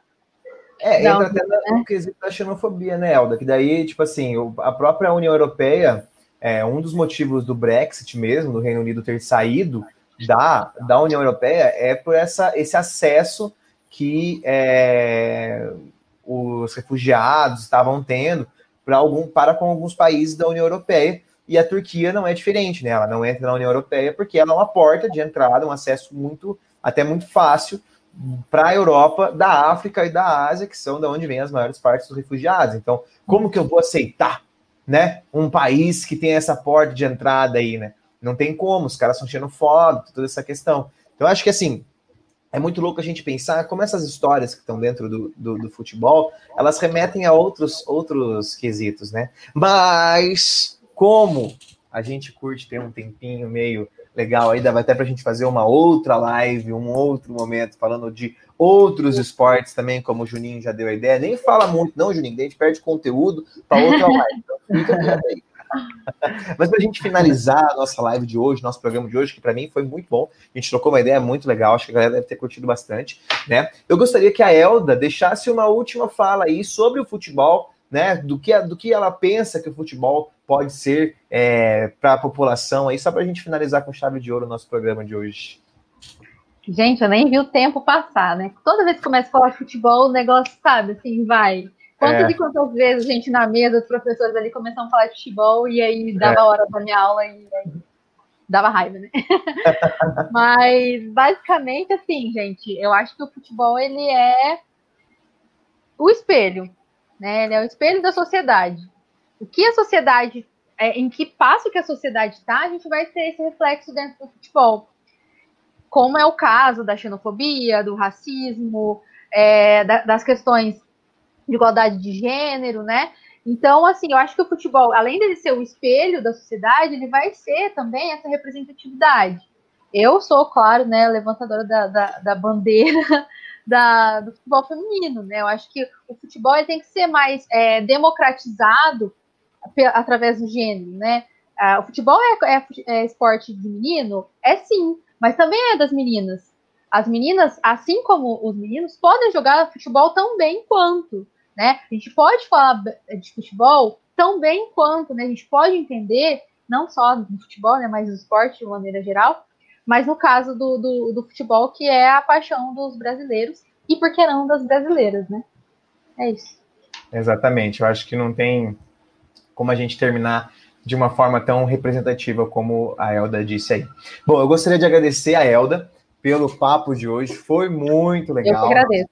é, entra até no né? quesito da xenofobia, né, Elda? Que daí, tipo assim, a própria União Europeia é, um dos motivos do Brexit mesmo, do Reino Unido ter saído da, da União Europeia, é por essa, esse acesso que é, os refugiados estavam tendo para algum para com alguns países da União Europeia e a Turquia não é diferente, né? Ela não entra na União Europeia porque ela é uma porta de entrada, um acesso muito até muito fácil para a Europa, da África e da Ásia, que são da onde vêm as maiores partes dos refugiados. Então, como que eu vou aceitar né? Um país que tem essa porta de entrada aí, né? Não tem como, os caras estão xenofóbicos, toda essa questão. Então, acho que assim, é muito louco a gente pensar como essas histórias que estão dentro do, do, do, futebol, elas remetem a outros, outros quesitos, né? Mas como a gente curte ter um tempinho meio legal aí, dá até para a gente fazer uma outra live, um outro momento falando de outros esportes também, como o Juninho já deu a ideia. Nem fala muito, não, Juninho, a gente perde conteúdo para outra live. Então fica aí. Mas para a gente finalizar a nossa live de hoje, nosso programa de hoje, que para mim foi muito bom, a gente trocou uma ideia muito legal, acho que a galera deve ter curtido bastante, né? Eu gostaria que a Elda deixasse uma última fala aí sobre o futebol, né? Do que, do que ela pensa que o futebol pode ser é, para a população aí, só para a gente finalizar com chave de ouro o nosso programa de hoje. Gente, eu nem vi o tempo passar, né? Toda vez que começa a falar de futebol, o negócio, sabe, assim, vai. Quantas é. e quantas vezes a gente na mesa, os professores ali começam a falar de futebol e aí dava é. hora da minha aula e aí dava raiva, né? Mas basicamente assim, gente, eu acho que o futebol ele é o espelho, né? Ele é o espelho da sociedade. O que a sociedade, é, em que passo que a sociedade está, a gente vai ter esse reflexo dentro do futebol. Como é o caso da xenofobia, do racismo, é, da, das questões de igualdade de gênero, né? Então, assim, eu acho que o futebol, além de ser o espelho da sociedade, ele vai ser também essa representatividade. Eu sou, claro, né, levantadora da, da, da bandeira da, do futebol feminino, né? Eu acho que o futebol tem que ser mais é, democratizado através do gênero, né? Ah, o futebol é, é, é esporte de menino? É sim, mas também é das meninas. As meninas, assim como os meninos, podem jogar futebol tão bem quanto. Né? A gente pode falar de futebol tão bem quanto, né? A gente pode entender, não só no futebol, né, mas no esporte de maneira geral, mas no caso do, do, do futebol, que é a paixão dos brasileiros, e por que não das brasileiras, né? É isso. Exatamente, eu acho que não tem como a gente terminar de uma forma tão representativa como a Elda disse aí. Bom, eu gostaria de agradecer a Elda pelo papo de hoje, foi muito legal. Eu que agradeço.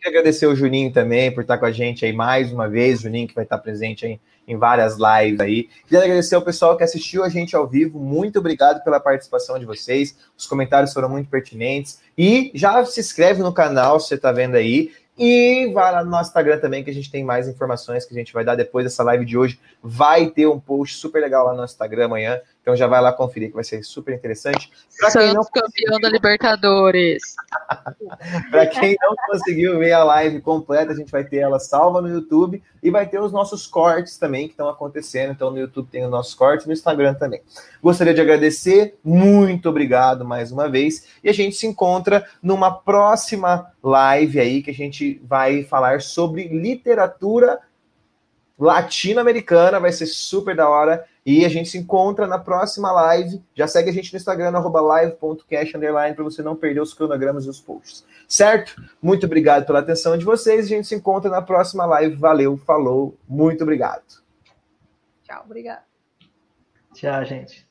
Queria agradecer o Juninho também por estar com a gente aí mais uma vez, Juninho que vai estar presente aí em várias lives aí. Queria agradecer ao pessoal que assistiu a gente ao vivo. Muito obrigado pela participação de vocês. Os comentários foram muito pertinentes. E já se inscreve no canal, se você está vendo aí. E vai lá no nosso Instagram também, que a gente tem mais informações que a gente vai dar depois dessa live de hoje. Vai ter um post super legal lá no Instagram amanhã. Então já vai lá conferir que vai ser super interessante. Pra Santos não... campeão da Libertadores. Para quem não conseguiu ver a live completa, a gente vai ter ela salva no YouTube e vai ter os nossos cortes também que estão acontecendo. Então no YouTube tem os nossos cortes, no Instagram também. Gostaria de agradecer, muito obrigado mais uma vez. E a gente se encontra numa próxima live aí que a gente vai falar sobre literatura latino-americana, vai ser super da hora. E a gente se encontra na próxima live. Já segue a gente no Instagram, live.cash, para você não perder os cronogramas e os posts. Certo? Muito obrigado pela atenção de vocês. A gente se encontra na próxima live. Valeu, falou, muito obrigado. Tchau, obrigado. Tchau, gente.